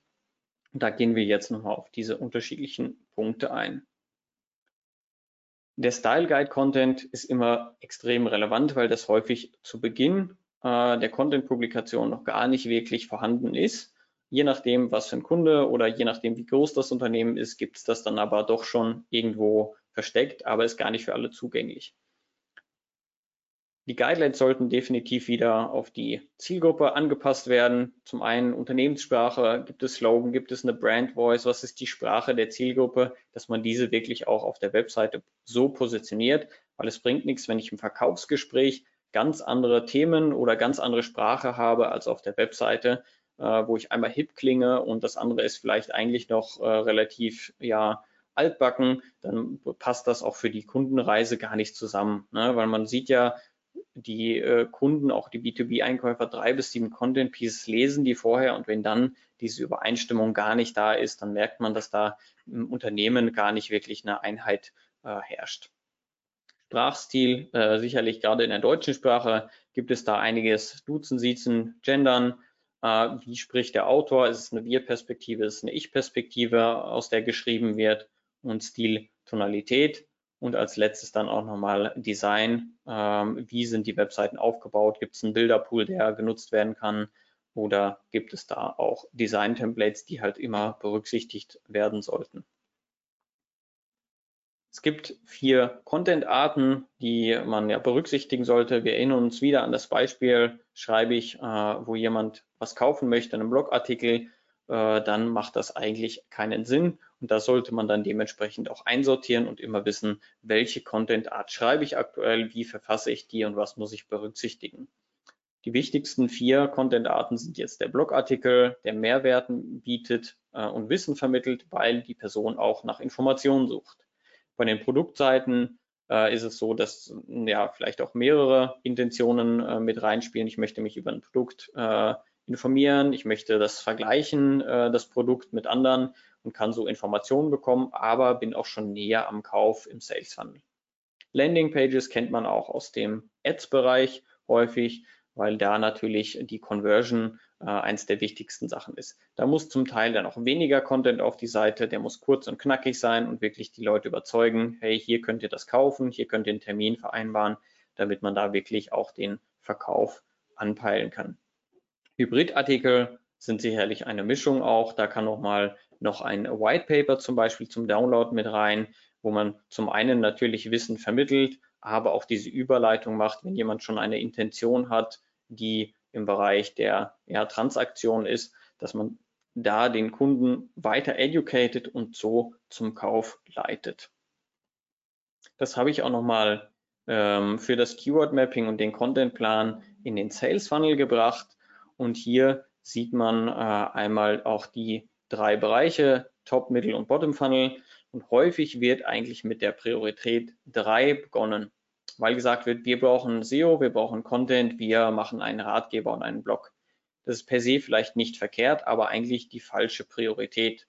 Da gehen wir jetzt nochmal auf diese unterschiedlichen Punkte ein. Der Style Guide Content ist immer extrem relevant, weil das häufig zu Beginn äh, der Content-Publikation noch gar nicht wirklich vorhanden ist. Je nachdem, was für ein Kunde oder je nachdem, wie groß das Unternehmen ist, gibt es das dann aber doch schon irgendwo versteckt, aber ist gar nicht für alle zugänglich. Die Guidelines sollten definitiv wieder auf die Zielgruppe angepasst werden. Zum einen Unternehmenssprache, gibt es Slogan, gibt es eine Brand Voice, was ist die Sprache der Zielgruppe, dass man diese wirklich auch auf der Webseite so positioniert, weil es bringt nichts, wenn ich im Verkaufsgespräch ganz andere Themen oder ganz andere Sprache habe als auf der Webseite, äh, wo ich einmal hip klinge und das andere ist vielleicht eigentlich noch äh, relativ ja altbacken, dann passt das auch für die Kundenreise gar nicht zusammen, ne? weil man sieht ja, die äh, Kunden, auch die B2B-Einkäufer, drei bis sieben Content Pieces lesen die vorher und wenn dann diese Übereinstimmung gar nicht da ist, dann merkt man, dass da im Unternehmen gar nicht wirklich eine Einheit äh, herrscht. Sprachstil, äh, sicherlich gerade in der deutschen Sprache gibt es da einiges Duzen, Siezen, Gendern. Äh, wie spricht der Autor? Ist es eine Wir-Perspektive? Ist es eine Ich-Perspektive, aus der geschrieben wird? Und Stil, Tonalität. Und als letztes dann auch nochmal Design. Ähm, wie sind die Webseiten aufgebaut? Gibt es einen Bilderpool, der genutzt werden kann? Oder gibt es da auch Design-Templates, die halt immer berücksichtigt werden sollten? Es gibt vier Content-Arten, die man ja berücksichtigen sollte. Wir erinnern uns wieder an das Beispiel, schreibe ich, äh, wo jemand was kaufen möchte, einen Blogartikel, äh, dann macht das eigentlich keinen Sinn. Und da sollte man dann dementsprechend auch einsortieren und immer wissen, welche Content-Art schreibe ich aktuell, wie verfasse ich die und was muss ich berücksichtigen. Die wichtigsten vier Content-Arten sind jetzt der Blogartikel, der Mehrwerten bietet äh, und Wissen vermittelt, weil die Person auch nach Informationen sucht. Bei den Produktseiten äh, ist es so, dass ja vielleicht auch mehrere Intentionen äh, mit reinspielen. Ich möchte mich über ein Produkt äh, informieren, ich möchte das vergleichen, äh, das Produkt mit anderen und kann so Informationen bekommen, aber bin auch schon näher am Kauf im Sales Funnel. Landing Pages kennt man auch aus dem Ads-Bereich häufig, weil da natürlich die Conversion äh, eins der wichtigsten Sachen ist. Da muss zum Teil dann auch weniger Content auf die Seite, der muss kurz und knackig sein und wirklich die Leute überzeugen, hey, hier könnt ihr das kaufen, hier könnt ihr einen Termin vereinbaren, damit man da wirklich auch den Verkauf anpeilen kann. Hybridartikel sind sicherlich eine Mischung auch. Da kann auch mal noch ein White Paper zum Beispiel zum Download mit rein, wo man zum einen natürlich Wissen vermittelt, aber auch diese Überleitung macht, wenn jemand schon eine Intention hat, die im Bereich der ja, Transaktion ist, dass man da den Kunden weiter educated und so zum Kauf leitet. Das habe ich auch nochmal ähm, für das Keyword Mapping und den Content Plan in den Sales Funnel gebracht. Und hier sieht man äh, einmal auch die drei Bereiche, Top, Middle und Bottom Funnel. Und häufig wird eigentlich mit der Priorität drei begonnen, weil gesagt wird, wir brauchen SEO, wir brauchen Content, wir machen einen Ratgeber und einen Blog. Das ist per se vielleicht nicht verkehrt, aber eigentlich die falsche Priorität,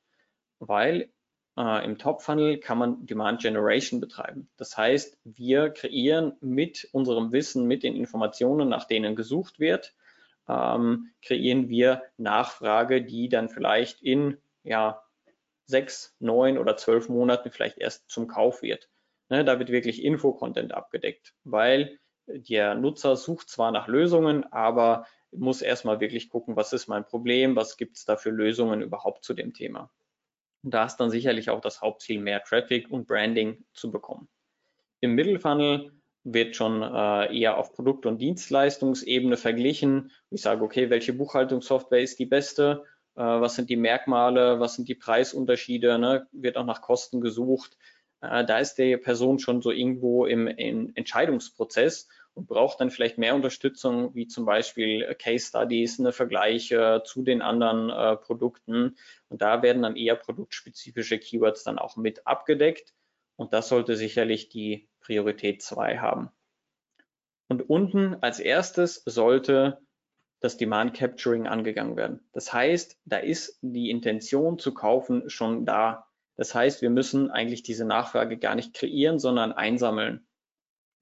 weil äh, im Top-Funnel kann man Demand Generation betreiben. Das heißt, wir kreieren mit unserem Wissen, mit den Informationen, nach denen gesucht wird, ähm, kreieren wir Nachfrage, die dann vielleicht in ja, sechs, neun oder zwölf Monaten vielleicht erst zum Kauf wird. Ne, da wird wirklich Info-Content abgedeckt, weil der Nutzer sucht zwar nach Lösungen, aber muss erstmal wirklich gucken, was ist mein Problem, was gibt es da für Lösungen überhaupt zu dem Thema. Und da ist dann sicherlich auch das Hauptziel, mehr Traffic und Branding zu bekommen. Im Mittelfunnel wird schon äh, eher auf Produkt- und Dienstleistungsebene verglichen. Ich sage, okay, welche Buchhaltungssoftware ist die beste? Äh, was sind die Merkmale? Was sind die Preisunterschiede? Ne? Wird auch nach Kosten gesucht. Äh, da ist die Person schon so irgendwo im, im Entscheidungsprozess und braucht dann vielleicht mehr Unterstützung, wie zum Beispiel Case Studies, eine Vergleiche zu den anderen äh, Produkten. Und da werden dann eher produktspezifische Keywords dann auch mit abgedeckt. Und das sollte sicherlich die Priorität 2 haben. Und unten als erstes sollte das Demand Capturing angegangen werden. Das heißt, da ist die Intention zu kaufen schon da. Das heißt, wir müssen eigentlich diese Nachfrage gar nicht kreieren, sondern einsammeln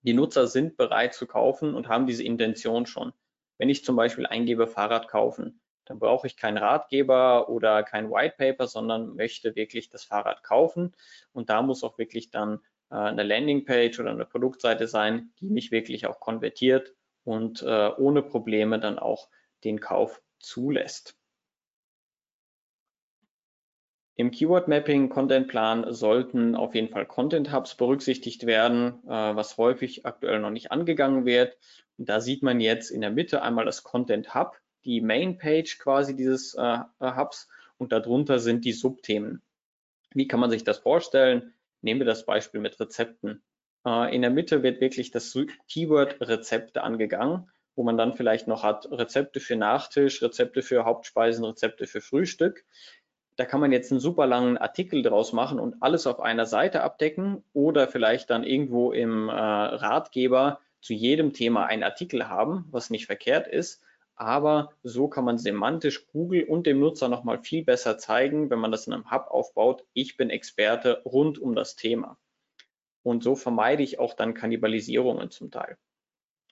die Nutzer sind bereit zu kaufen und haben diese Intention schon. Wenn ich zum Beispiel eingebe Fahrrad kaufen, dann brauche ich keinen Ratgeber oder kein White Paper, sondern möchte wirklich das Fahrrad kaufen. Und da muss auch wirklich dann äh, eine Landingpage oder eine Produktseite sein, die mich wirklich auch konvertiert und äh, ohne Probleme dann auch den Kauf zulässt. Im Keyword Mapping Content Plan sollten auf jeden Fall Content Hubs berücksichtigt werden, äh, was häufig aktuell noch nicht angegangen wird. Und da sieht man jetzt in der Mitte einmal das Content Hub, die Main Page quasi dieses äh, Hubs und darunter sind die Subthemen. Wie kann man sich das vorstellen? Nehmen wir das Beispiel mit Rezepten. Äh, in der Mitte wird wirklich das Keyword Rezepte angegangen, wo man dann vielleicht noch hat Rezepte für Nachtisch, Rezepte für Hauptspeisen, Rezepte für Frühstück. Da kann man jetzt einen super langen Artikel draus machen und alles auf einer Seite abdecken oder vielleicht dann irgendwo im äh, Ratgeber zu jedem Thema einen Artikel haben, was nicht verkehrt ist. Aber so kann man semantisch Google und dem Nutzer nochmal viel besser zeigen, wenn man das in einem Hub aufbaut. Ich bin Experte rund um das Thema. Und so vermeide ich auch dann Kannibalisierungen zum Teil,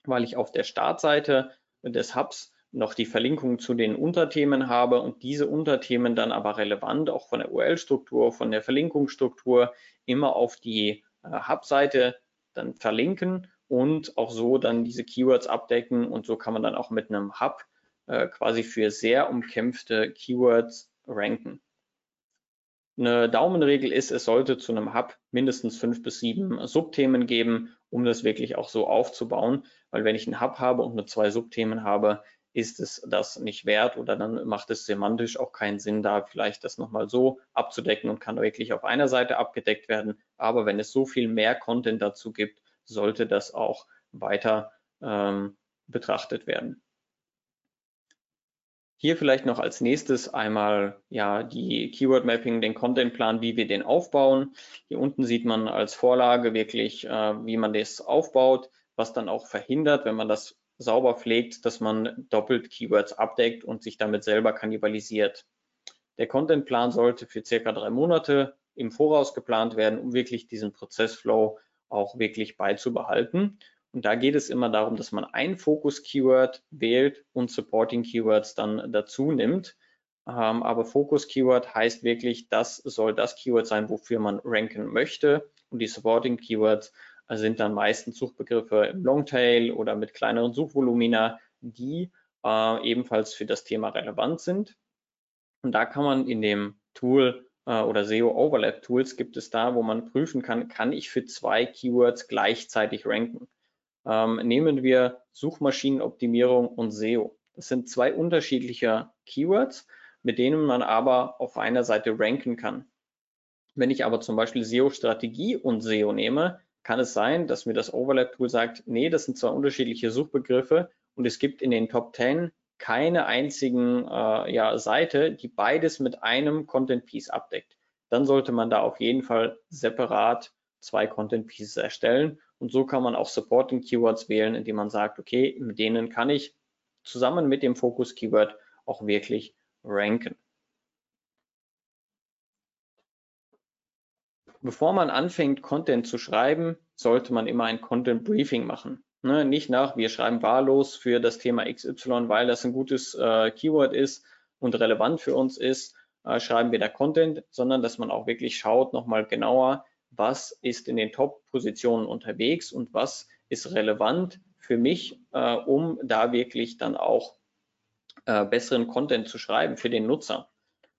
weil ich auf der Startseite des Hubs noch die Verlinkung zu den Unterthemen habe und diese Unterthemen dann aber relevant auch von der URL-Struktur, von der Verlinkungsstruktur immer auf die äh, Hub-Seite dann verlinken und auch so dann diese Keywords abdecken und so kann man dann auch mit einem Hub äh, quasi für sehr umkämpfte Keywords ranken. Eine Daumenregel ist, es sollte zu einem Hub mindestens fünf bis sieben Subthemen geben, um das wirklich auch so aufzubauen. Weil wenn ich einen Hub habe und nur zwei Subthemen habe, ist es das nicht wert oder dann macht es semantisch auch keinen Sinn, da vielleicht das nochmal so abzudecken und kann wirklich auf einer Seite abgedeckt werden. Aber wenn es so viel mehr Content dazu gibt, sollte das auch weiter ähm, betrachtet werden. Hier vielleicht noch als nächstes einmal ja die Keyword Mapping, den Content Plan, wie wir den aufbauen. Hier unten sieht man als Vorlage wirklich, äh, wie man das aufbaut, was dann auch verhindert, wenn man das sauber pflegt, dass man doppelt Keywords abdeckt und sich damit selber kannibalisiert. Der Contentplan sollte für circa drei Monate im Voraus geplant werden, um wirklich diesen Prozessflow auch wirklich beizubehalten. Und da geht es immer darum, dass man ein Fokus-Keyword wählt und Supporting Keywords dann dazu nimmt. Ähm, aber Fokus-Keyword heißt wirklich, das soll das Keyword sein, wofür man ranken möchte. Und die Supporting Keywords sind dann meistens Suchbegriffe im Longtail oder mit kleineren Suchvolumina, die äh, ebenfalls für das Thema relevant sind. Und da kann man in dem Tool äh, oder SEO Overlap Tools gibt es da, wo man prüfen kann, kann ich für zwei Keywords gleichzeitig ranken. Ähm, nehmen wir Suchmaschinenoptimierung und SEO. Das sind zwei unterschiedliche Keywords, mit denen man aber auf einer Seite ranken kann. Wenn ich aber zum Beispiel SEO-Strategie und SEO nehme, kann es sein, dass mir das Overlap-Tool sagt, nee, das sind zwei unterschiedliche Suchbegriffe und es gibt in den Top 10 keine einzigen äh, ja, Seite, die beides mit einem Content Piece abdeckt. Dann sollte man da auf jeden Fall separat zwei Content Pieces erstellen und so kann man auch Supporting Keywords wählen, indem man sagt, okay, mit denen kann ich zusammen mit dem Fokus Keyword auch wirklich ranken. Bevor man anfängt, Content zu schreiben, sollte man immer ein Content Briefing machen. Ne, nicht nach, wir schreiben wahllos für das Thema XY, weil das ein gutes äh, Keyword ist und relevant für uns ist, äh, schreiben wir da Content, sondern dass man auch wirklich schaut, nochmal genauer, was ist in den Top-Positionen unterwegs und was ist relevant für mich, äh, um da wirklich dann auch äh, besseren Content zu schreiben für den Nutzer.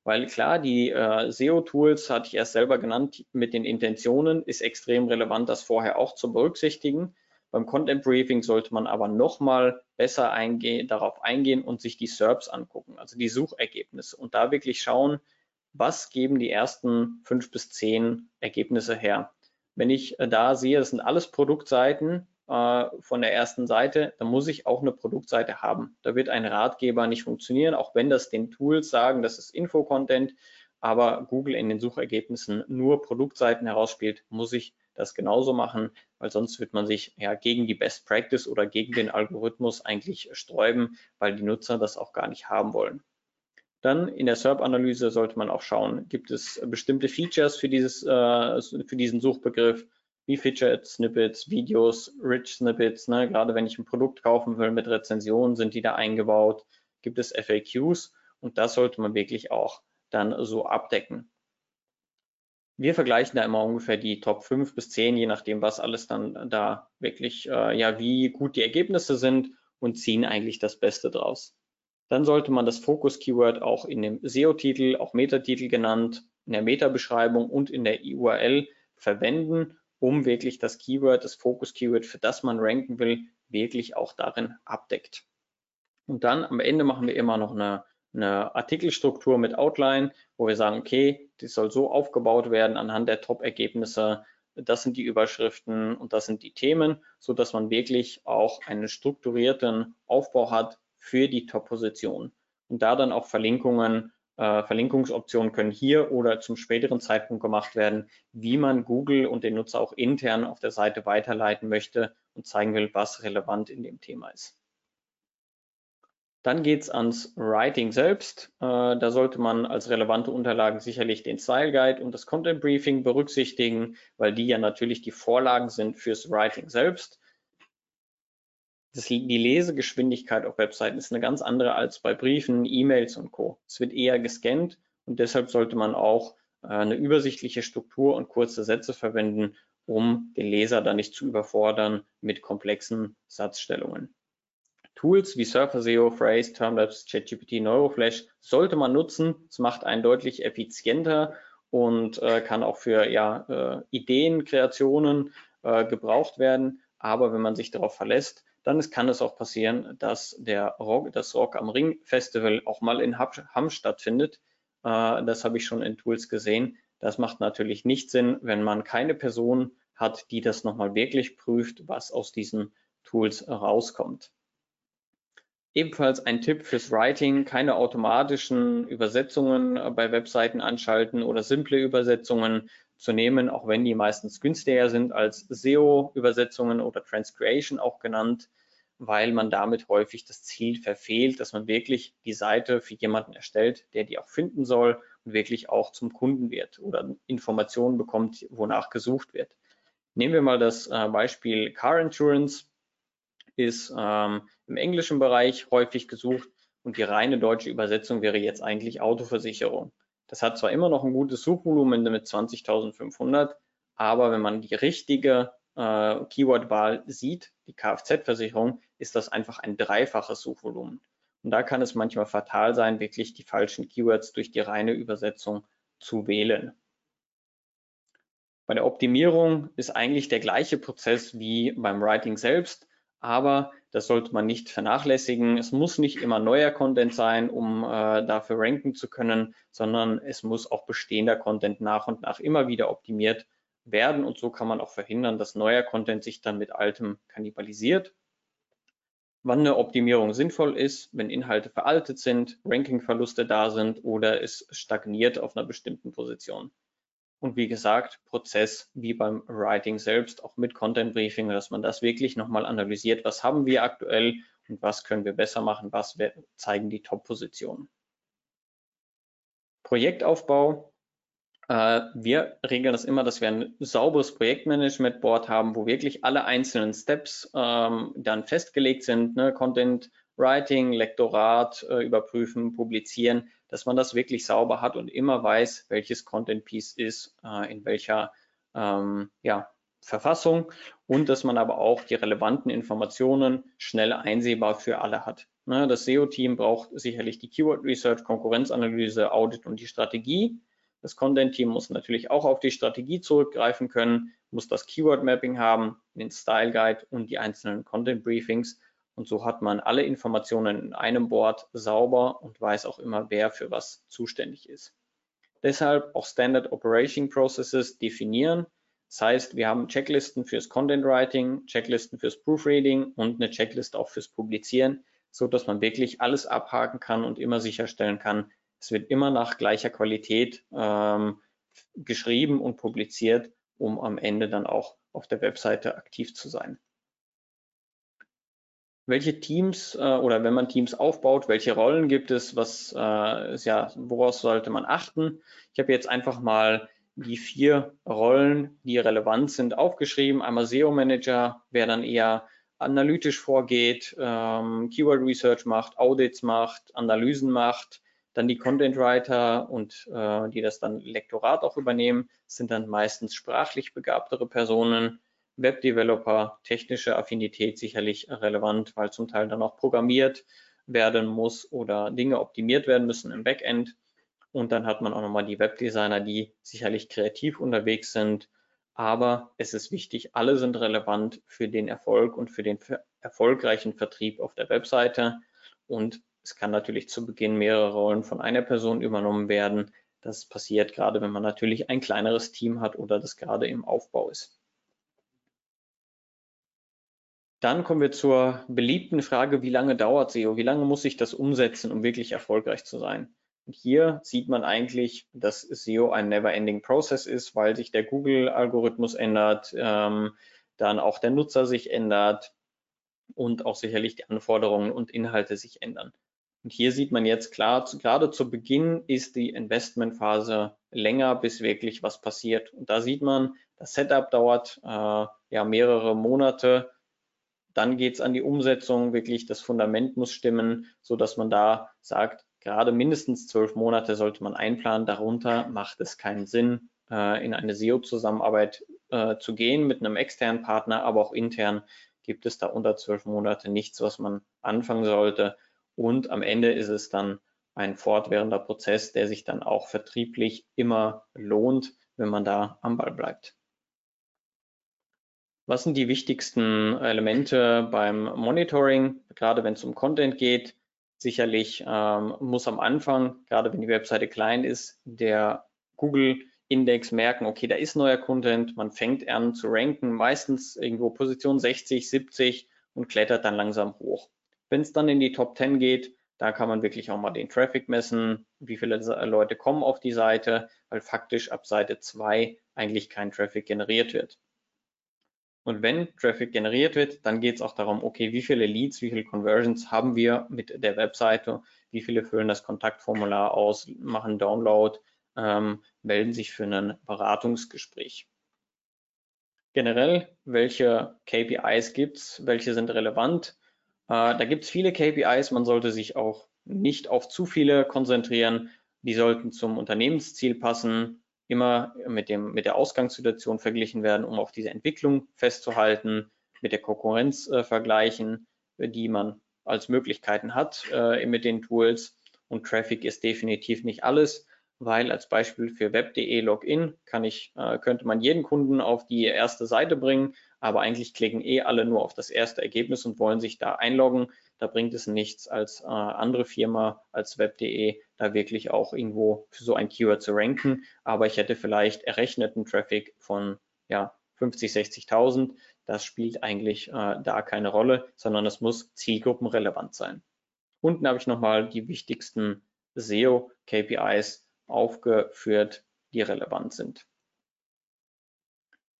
Weil klar, die äh, SEO-Tools hatte ich erst selber genannt, mit den Intentionen ist extrem relevant, das vorher auch zu berücksichtigen. Beim Content Briefing sollte man aber nochmal besser eingehen, darauf eingehen und sich die SERPs angucken, also die Suchergebnisse und da wirklich schauen, was geben die ersten fünf bis zehn Ergebnisse her. Wenn ich äh, da sehe, das sind alles Produktseiten äh, von der ersten Seite, dann muss ich auch eine Produktseite haben. Da wird ein Ratgeber nicht funktionieren, auch wenn das den Tools sagen, das ist Info-Content, aber Google in den Suchergebnissen nur Produktseiten herausspielt, muss ich das genauso machen, weil sonst wird man sich ja gegen die Best Practice oder gegen den Algorithmus eigentlich sträuben, weil die Nutzer das auch gar nicht haben wollen. Dann in der SERP-Analyse sollte man auch schauen, gibt es bestimmte Features für, dieses, äh, für diesen Suchbegriff, wie Featured Snippets, Videos, Rich Snippets, ne? gerade wenn ich ein Produkt kaufen will mit Rezensionen, sind die da eingebaut, gibt es FAQs und das sollte man wirklich auch dann so abdecken. Wir vergleichen da immer ungefähr die Top 5 bis 10, je nachdem, was alles dann da wirklich, äh, ja, wie gut die Ergebnisse sind und ziehen eigentlich das Beste draus. Dann sollte man das Fokus-Keyword auch in dem SEO-Titel, auch Metatitel genannt, in der Meta-Beschreibung und in der URL verwenden, um wirklich das Keyword, das Fokus-Keyword, für das man ranken will, wirklich auch darin abdeckt. Und dann am Ende machen wir immer noch eine eine Artikelstruktur mit Outline, wo wir sagen, okay, die soll so aufgebaut werden anhand der Top-Ergebnisse. Das sind die Überschriften und das sind die Themen, so dass man wirklich auch einen strukturierten Aufbau hat für die Top-Position. Und da dann auch Verlinkungen, äh, Verlinkungsoptionen können hier oder zum späteren Zeitpunkt gemacht werden, wie man Google und den Nutzer auch intern auf der Seite weiterleiten möchte und zeigen will, was relevant in dem Thema ist. Dann geht es ans Writing selbst. Äh, da sollte man als relevante Unterlagen sicherlich den Style Guide und das Content Briefing berücksichtigen, weil die ja natürlich die Vorlagen sind fürs Writing selbst. Das, die Lesegeschwindigkeit auf Webseiten ist eine ganz andere als bei Briefen, E-Mails und Co. Es wird eher gescannt und deshalb sollte man auch äh, eine übersichtliche Struktur und kurze Sätze verwenden, um den Leser da nicht zu überfordern mit komplexen Satzstellungen. Tools wie Surfer SEO, Phrase, Termlabs, ChatGPT, Neuroflash sollte man nutzen. Es macht einen deutlich effizienter und äh, kann auch für ja, äh, Ideen, Kreationen äh, gebraucht werden. Aber wenn man sich darauf verlässt, dann ist, kann es auch passieren, dass der Rock, das Rock am Ring Festival auch mal in Hamm stattfindet. Äh, das habe ich schon in Tools gesehen. Das macht natürlich nicht Sinn, wenn man keine Person hat, die das nochmal wirklich prüft, was aus diesen Tools rauskommt. Ebenfalls ein Tipp fürs Writing, keine automatischen Übersetzungen bei Webseiten anschalten oder simple Übersetzungen zu nehmen, auch wenn die meistens günstiger sind als SEO-Übersetzungen oder Transcreation auch genannt, weil man damit häufig das Ziel verfehlt, dass man wirklich die Seite für jemanden erstellt, der die auch finden soll und wirklich auch zum Kunden wird oder Informationen bekommt, wonach gesucht wird. Nehmen wir mal das äh, Beispiel Car Insurance ist ähm, im englischen Bereich häufig gesucht und die reine deutsche Übersetzung wäre jetzt eigentlich Autoversicherung. Das hat zwar immer noch ein gutes Suchvolumen mit 20.500, aber wenn man die richtige äh, Keyword-Wahl sieht, die Kfz-Versicherung, ist das einfach ein dreifaches Suchvolumen. Und da kann es manchmal fatal sein, wirklich die falschen Keywords durch die reine Übersetzung zu wählen. Bei der Optimierung ist eigentlich der gleiche Prozess wie beim Writing selbst aber das sollte man nicht vernachlässigen. Es muss nicht immer neuer Content sein, um äh, dafür ranken zu können, sondern es muss auch bestehender Content nach und nach immer wieder optimiert werden und so kann man auch verhindern, dass neuer Content sich dann mit altem kannibalisiert. Wann eine Optimierung sinnvoll ist, wenn Inhalte veraltet sind, Rankingverluste da sind oder es stagniert auf einer bestimmten Position. Und wie gesagt, Prozess wie beim Writing selbst, auch mit Content Briefing, dass man das wirklich nochmal analysiert, was haben wir aktuell und was können wir besser machen, was zeigen die Top-Positionen. Projektaufbau. Äh, wir regeln das immer, dass wir ein sauberes Projektmanagement-Board haben, wo wirklich alle einzelnen Steps ähm, dann festgelegt sind, ne? Content Writing, Lektorat äh, überprüfen, publizieren, dass man das wirklich sauber hat und immer weiß, welches Content Piece ist, äh, in welcher ähm, ja, Verfassung und dass man aber auch die relevanten Informationen schnell einsehbar für alle hat. Ne, das SEO-Team braucht sicherlich die Keyword Research, Konkurrenzanalyse, Audit und die Strategie. Das Content-Team muss natürlich auch auf die Strategie zurückgreifen können, muss das Keyword-Mapping haben, den Style Guide und die einzelnen Content-Briefings. Und so hat man alle Informationen in einem Board sauber und weiß auch immer, wer für was zuständig ist. Deshalb auch Standard Operation Processes definieren. Das heißt, wir haben Checklisten fürs Content Writing, Checklisten fürs Proofreading und eine Checklist auch fürs Publizieren, so dass man wirklich alles abhaken kann und immer sicherstellen kann, es wird immer nach gleicher Qualität ähm, geschrieben und publiziert, um am Ende dann auch auf der Webseite aktiv zu sein. Welche Teams äh, oder wenn man Teams aufbaut, welche Rollen gibt es, was äh, ist ja, woraus sollte man achten? Ich habe jetzt einfach mal die vier Rollen, die relevant sind, aufgeschrieben. Einmal SEO Manager, wer dann eher analytisch vorgeht, ähm, Keyword Research macht, Audits macht, Analysen macht, dann die Content Writer und äh, die das dann Lektorat auch übernehmen, sind dann meistens sprachlich begabtere Personen. Webdeveloper, technische Affinität sicherlich relevant, weil zum Teil dann auch programmiert werden muss oder Dinge optimiert werden müssen im Backend. Und dann hat man auch nochmal die Webdesigner, die sicherlich kreativ unterwegs sind. Aber es ist wichtig, alle sind relevant für den Erfolg und für den erfolgreichen Vertrieb auf der Webseite. Und es kann natürlich zu Beginn mehrere Rollen von einer Person übernommen werden. Das passiert gerade, wenn man natürlich ein kleineres Team hat oder das gerade im Aufbau ist. Dann kommen wir zur beliebten Frage, wie lange dauert SEO? Wie lange muss ich das umsetzen, um wirklich erfolgreich zu sein? Und hier sieht man eigentlich, dass SEO ein never-ending Process ist, weil sich der Google-Algorithmus ändert, ähm, dann auch der Nutzer sich ändert und auch sicherlich die Anforderungen und Inhalte sich ändern. Und hier sieht man jetzt klar, zu, gerade zu Beginn ist die Investmentphase länger, bis wirklich was passiert. Und da sieht man, das Setup dauert äh, ja mehrere Monate. Dann geht es an die Umsetzung, wirklich das Fundament muss stimmen, so dass man da sagt, gerade mindestens zwölf Monate sollte man einplanen. Darunter macht es keinen Sinn, äh, in eine SEO-Zusammenarbeit äh, zu gehen mit einem externen Partner, aber auch intern gibt es da unter zwölf Monate nichts, was man anfangen sollte und am Ende ist es dann ein fortwährender Prozess, der sich dann auch vertrieblich immer lohnt, wenn man da am Ball bleibt. Was sind die wichtigsten Elemente beim Monitoring, gerade wenn es um Content geht? Sicherlich ähm, muss am Anfang, gerade wenn die Webseite klein ist, der Google-Index merken, okay, da ist neuer Content, man fängt an zu ranken, meistens irgendwo Position 60, 70 und klettert dann langsam hoch. Wenn es dann in die Top 10 geht, da kann man wirklich auch mal den Traffic messen, wie viele Leute kommen auf die Seite, weil faktisch ab Seite 2 eigentlich kein Traffic generiert wird. Und wenn Traffic generiert wird, dann geht es auch darum, okay, wie viele Leads, wie viele Conversions haben wir mit der Webseite, wie viele füllen das Kontaktformular aus, machen Download, ähm, melden sich für ein Beratungsgespräch. Generell, welche KPIs gibt es, welche sind relevant? Äh, da gibt es viele KPIs, man sollte sich auch nicht auf zu viele konzentrieren. Die sollten zum Unternehmensziel passen, immer mit, dem, mit der Ausgangssituation verglichen werden, um auf diese Entwicklung festzuhalten, mit der Konkurrenz äh, vergleichen, die man als Möglichkeiten hat äh, mit den Tools. Und Traffic ist definitiv nicht alles, weil als Beispiel für web.de Login kann ich, äh, könnte man jeden Kunden auf die erste Seite bringen aber eigentlich klicken eh alle nur auf das erste Ergebnis und wollen sich da einloggen. Da bringt es nichts als äh, andere Firma, als web.de, da wirklich auch irgendwo für so ein Keyword zu ranken. Aber ich hätte vielleicht errechneten Traffic von ja, 50, 60.000. Das spielt eigentlich äh, da keine Rolle, sondern es muss zielgruppenrelevant sein. Unten habe ich nochmal die wichtigsten SEO-KPIs aufgeführt, die relevant sind.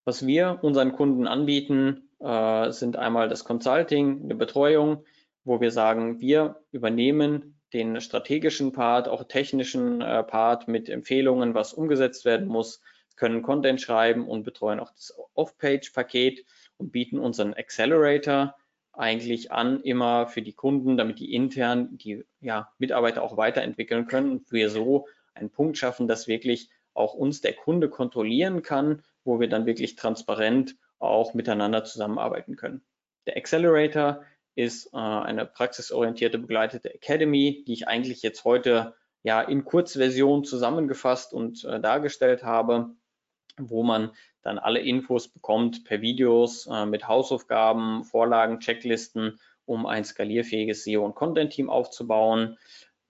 Was wir unseren Kunden anbieten, äh, sind einmal das Consulting, eine Betreuung, wo wir sagen, wir übernehmen den strategischen Part, auch technischen äh, Part mit Empfehlungen, was umgesetzt werden muss, können Content schreiben und betreuen auch das Off-Page-Paket und bieten unseren Accelerator eigentlich an, immer für die Kunden, damit die intern die ja, Mitarbeiter auch weiterentwickeln können und wir so einen Punkt schaffen, dass wirklich auch uns der Kunde kontrollieren kann, wo wir dann wirklich transparent auch miteinander zusammenarbeiten können. Der Accelerator ist äh, eine praxisorientierte begleitete Academy, die ich eigentlich jetzt heute ja in Kurzversion zusammengefasst und äh, dargestellt habe, wo man dann alle Infos bekommt per Videos äh, mit Hausaufgaben, Vorlagen, Checklisten, um ein skalierfähiges SEO und Content Team aufzubauen.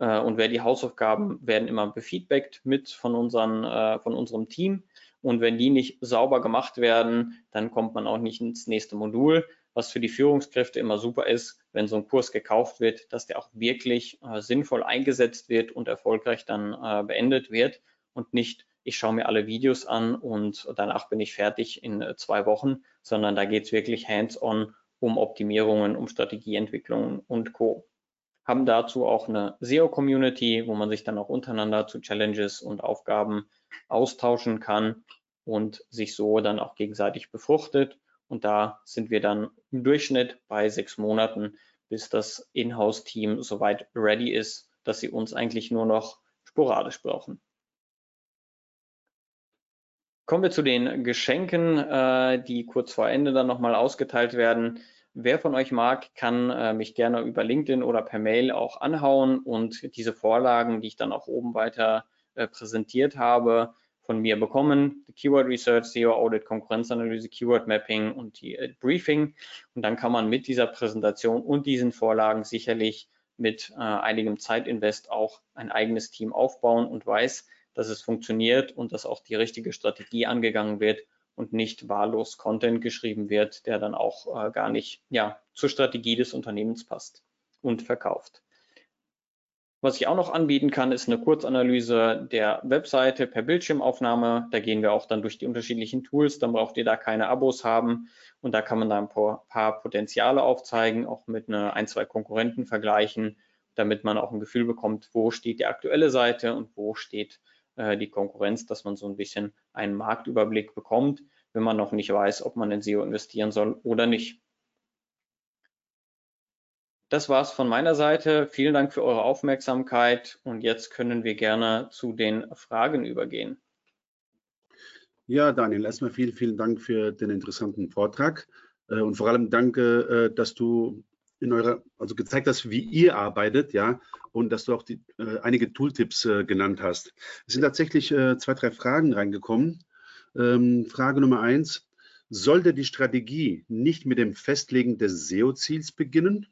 Äh, und wer die Hausaufgaben werden immer befeedbackt mit von, unseren, äh, von unserem Team. Und wenn die nicht sauber gemacht werden, dann kommt man auch nicht ins nächste Modul. Was für die Führungskräfte immer super ist, wenn so ein Kurs gekauft wird, dass der auch wirklich äh, sinnvoll eingesetzt wird und erfolgreich dann äh, beendet wird und nicht, ich schaue mir alle Videos an und danach bin ich fertig in äh, zwei Wochen, sondern da geht es wirklich hands-on um Optimierungen, um Strategieentwicklungen und Co haben dazu auch eine SEO-Community, wo man sich dann auch untereinander zu Challenges und Aufgaben austauschen kann und sich so dann auch gegenseitig befruchtet. Und da sind wir dann im Durchschnitt bei sechs Monaten, bis das Inhouse-Team soweit ready ist, dass sie uns eigentlich nur noch sporadisch brauchen. Kommen wir zu den Geschenken, äh, die kurz vor Ende dann nochmal ausgeteilt werden. Wer von euch mag, kann äh, mich gerne über LinkedIn oder per Mail auch anhauen und diese Vorlagen, die ich dann auch oben weiter äh, präsentiert habe, von mir bekommen. Keyword Research, SEO Audit, Konkurrenzanalyse, Keyword Mapping und die äh, Briefing. Und dann kann man mit dieser Präsentation und diesen Vorlagen sicherlich mit äh, einigem Zeitinvest auch ein eigenes Team aufbauen und weiß, dass es funktioniert und dass auch die richtige Strategie angegangen wird und nicht wahllos Content geschrieben wird, der dann auch äh, gar nicht ja, zur Strategie des Unternehmens passt und verkauft. Was ich auch noch anbieten kann, ist eine Kurzanalyse der Webseite per Bildschirmaufnahme. Da gehen wir auch dann durch die unterschiedlichen Tools. Dann braucht ihr da keine Abos haben. Und da kann man dann ein paar Potenziale aufzeigen, auch mit einer ein, zwei Konkurrenten vergleichen, damit man auch ein Gefühl bekommt, wo steht die aktuelle Seite und wo steht äh, die Konkurrenz, dass man so ein bisschen einen Marktüberblick bekommt, wenn man noch nicht weiß, ob man in SEO investieren soll oder nicht. Das war's von meiner Seite. Vielen Dank für eure Aufmerksamkeit und jetzt können wir gerne zu den Fragen übergehen. Ja, Daniel, erstmal vielen, vielen Dank für den interessanten Vortrag äh, und vor allem danke, äh, dass du in eurer, also gezeigt hast, wie ihr arbeitet, ja, und dass du auch die, äh, einige Tooltips äh, genannt hast. Es sind tatsächlich äh, zwei, drei Fragen reingekommen. Ähm, Frage Nummer eins, sollte die Strategie nicht mit dem Festlegen des SEO-Ziels beginnen?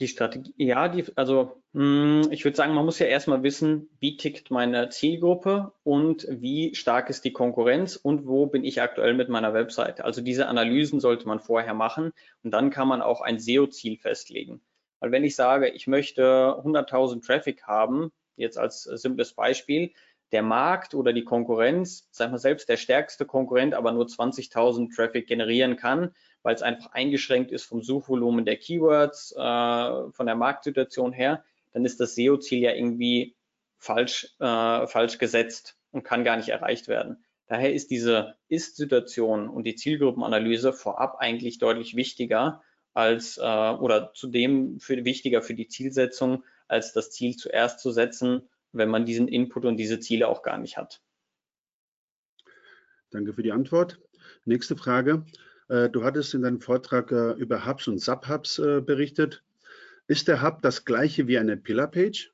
Die Strategie, ja, die, also mh, hm, ich würde sagen, man muss ja erstmal wissen, wie tickt meine Zielgruppe und wie stark ist die Konkurrenz und wo bin ich aktuell mit meiner Webseite. Also diese Analysen sollte man vorher machen und dann kann man auch ein SEO-Ziel festlegen. Weil wenn ich sage, ich möchte 100.000 Traffic haben, jetzt als simples Beispiel, der Markt oder die Konkurrenz, sag mal selbst der stärkste Konkurrent, aber nur 20.000 Traffic generieren kann, weil es einfach eingeschränkt ist vom Suchvolumen der Keywords, äh, von der Marktsituation her, dann ist das SEO-Ziel ja irgendwie falsch, äh, falsch gesetzt und kann gar nicht erreicht werden. Daher ist diese Ist-Situation und die Zielgruppenanalyse vorab eigentlich deutlich wichtiger als äh, oder zudem für, wichtiger für die Zielsetzung, als das Ziel zuerst zu setzen, wenn man diesen Input und diese Ziele auch gar nicht hat. Danke für die Antwort. Nächste Frage. Äh, du hattest in deinem Vortrag äh, über Hubs und Subhubs äh, berichtet. Ist der Hub das gleiche wie eine Pillar-Page?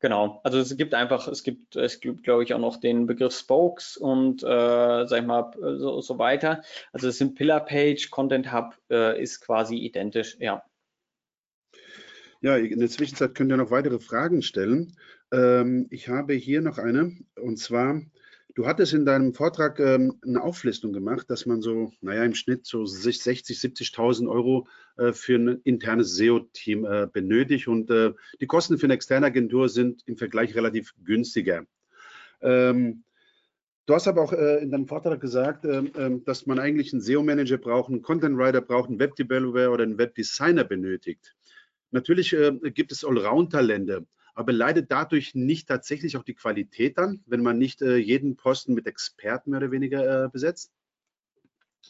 Genau, also es gibt einfach, es gibt, es gibt, glaube ich, auch noch den Begriff Spokes und äh, sag ich mal so, so weiter. Also es sind Pillar Page, Content Hub äh, ist quasi identisch, ja. Ja, in der Zwischenzeit könnt ihr noch weitere Fragen stellen. Ähm, ich habe hier noch eine und zwar Du hattest in deinem Vortrag ähm, eine Auflistung gemacht, dass man so, naja, im Schnitt so 60, 70.000 Euro äh, für ein internes SEO-Team äh, benötigt und äh, die Kosten für eine externe Agentur sind im Vergleich relativ günstiger. Ähm, du hast aber auch äh, in deinem Vortrag gesagt, ähm, ähm, dass man eigentlich einen SEO-Manager braucht, einen Content-Writer braucht, einen Web-Developer oder einen Web-Designer benötigt. natürlich äh, gibt es Allround-Talente, aber leidet dadurch nicht tatsächlich auch die Qualität an, wenn man nicht äh, jeden Posten mit Experten mehr oder weniger äh, besetzt?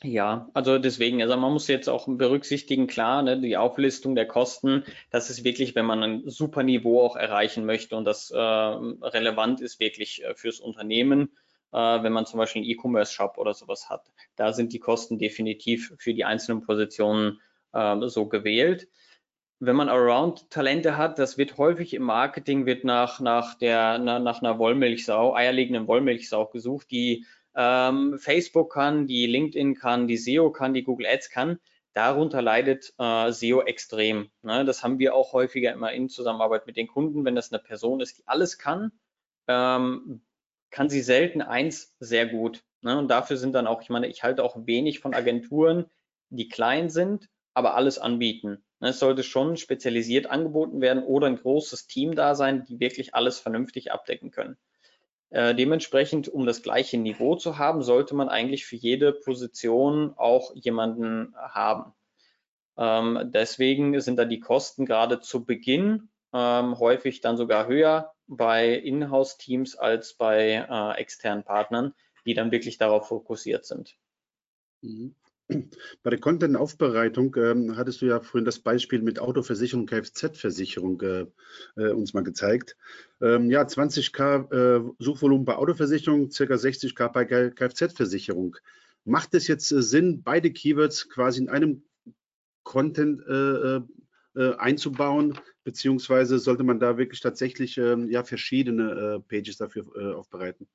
Ja, also deswegen, also man muss jetzt auch berücksichtigen, klar, ne, die Auflistung der Kosten, das ist wirklich, wenn man ein super Niveau auch erreichen möchte und das äh, relevant ist wirklich äh, fürs Unternehmen, äh, wenn man zum Beispiel einen E-Commerce-Shop oder sowas hat. Da sind die Kosten definitiv für die einzelnen Positionen äh, so gewählt. Wenn man Around-Talente hat, das wird häufig im Marketing, wird nach, nach, der, na, nach einer Wollmilchsau, eierlegenden Wollmilchsau gesucht, die ähm, Facebook kann, die LinkedIn kann, die SEO kann, die Google Ads kann. Darunter leidet äh, SEO extrem. Ne? Das haben wir auch häufiger immer in Zusammenarbeit mit den Kunden. Wenn das eine Person ist, die alles kann, ähm, kann sie selten eins sehr gut. Ne? Und dafür sind dann auch, ich meine, ich halte auch wenig von Agenturen, die klein sind, aber alles anbieten. Ne? Es sollte schon spezialisiert angeboten werden oder ein großes Team da sein, die wirklich alles vernünftig abdecken können. Äh, dementsprechend, um das gleiche Niveau zu haben, sollte man eigentlich für jede Position auch jemanden haben. Ähm, deswegen sind da die Kosten gerade zu Beginn ähm, häufig dann sogar höher bei Inhouse-Teams als bei äh, externen Partnern, die dann wirklich darauf fokussiert sind. Mhm. Bei der Content-Aufbereitung ähm, hattest du ja vorhin das Beispiel mit Autoversicherung, Kfz-Versicherung äh, äh, uns mal gezeigt. Ähm, ja, 20k äh, Suchvolumen bei Autoversicherung, circa 60k bei Kfz-Versicherung. Macht es jetzt äh, Sinn, beide Keywords quasi in einem Content äh, äh, einzubauen, beziehungsweise sollte man da wirklich tatsächlich ähm, ja, verschiedene Pages dafür aufbereiten?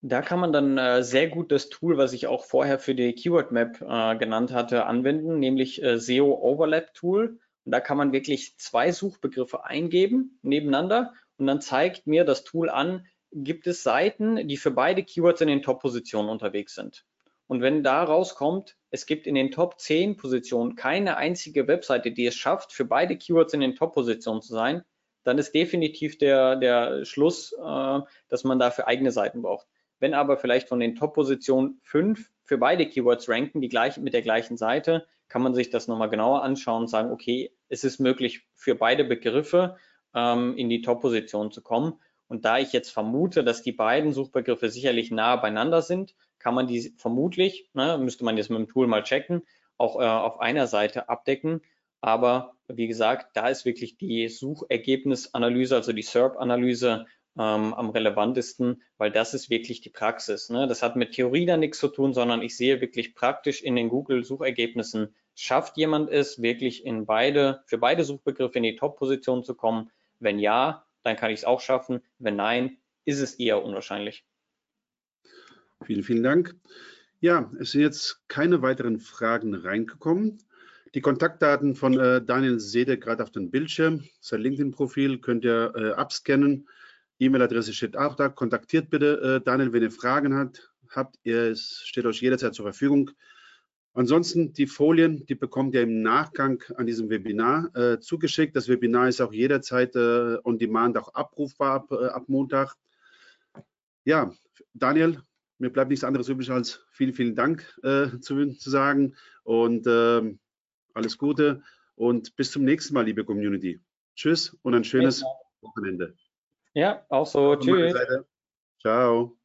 Da kann man dann äh, sehr gut das Tool, was ich auch vorher für die Keyword Map äh, genannt hatte, anwenden, nämlich äh, SEO Overlap Tool. Und da kann man wirklich zwei Suchbegriffe eingeben nebeneinander und dann zeigt mir das Tool an, gibt es Seiten, die für beide Keywords in den Top-Positionen unterwegs sind. Und wenn da rauskommt, es gibt in den Top 10 Positionen keine einzige Webseite, die es schafft, für beide Keywords in den Top-Positionen zu sein, dann ist definitiv der, der Schluss, äh, dass man dafür eigene Seiten braucht. Wenn aber vielleicht von den Top-Positionen fünf für beide Keywords ranken, die gleich, mit der gleichen Seite, kann man sich das nochmal genauer anschauen und sagen, okay, es ist möglich für beide Begriffe ähm, in die Top-Position zu kommen. Und da ich jetzt vermute, dass die beiden Suchbegriffe sicherlich nah beieinander sind, kann man die vermutlich, ne, müsste man jetzt mit dem Tool mal checken, auch äh, auf einer Seite abdecken. Aber wie gesagt, da ist wirklich die Suchergebnisanalyse, also die SERP-Analyse ähm, am relevantesten, weil das ist wirklich die Praxis. Ne? Das hat mit Theorie da nichts zu tun, sondern ich sehe wirklich praktisch in den Google-Suchergebnissen, schafft jemand es wirklich in beide, für beide Suchbegriffe in die Top-Position zu kommen? Wenn ja, dann kann ich es auch schaffen. Wenn nein, ist es eher unwahrscheinlich. Vielen, vielen Dank. Ja, es sind jetzt keine weiteren Fragen reingekommen. Die Kontaktdaten von äh, Daniel seht ihr gerade auf dem Bildschirm. Sein LinkedIn-Profil könnt ihr äh, abscannen. E-Mail-Adresse steht auch da. Kontaktiert bitte äh, Daniel, wenn ihr Fragen habt. habt ihr, es steht euch jederzeit zur Verfügung. Ansonsten die Folien, die bekommt ihr im Nachgang an diesem Webinar äh, zugeschickt. Das Webinar ist auch jederzeit äh, on demand auch abrufbar ab, äh, ab, Montag. Ja, Daniel, mir bleibt nichts anderes übrig als vielen, vielen Dank äh, zu, zu, sagen und ähm, alles Gute und bis zum nächsten Mal, liebe Community. Tschüss und ein schönes Wochenende. Ja, also so. Tschüss. Ciao.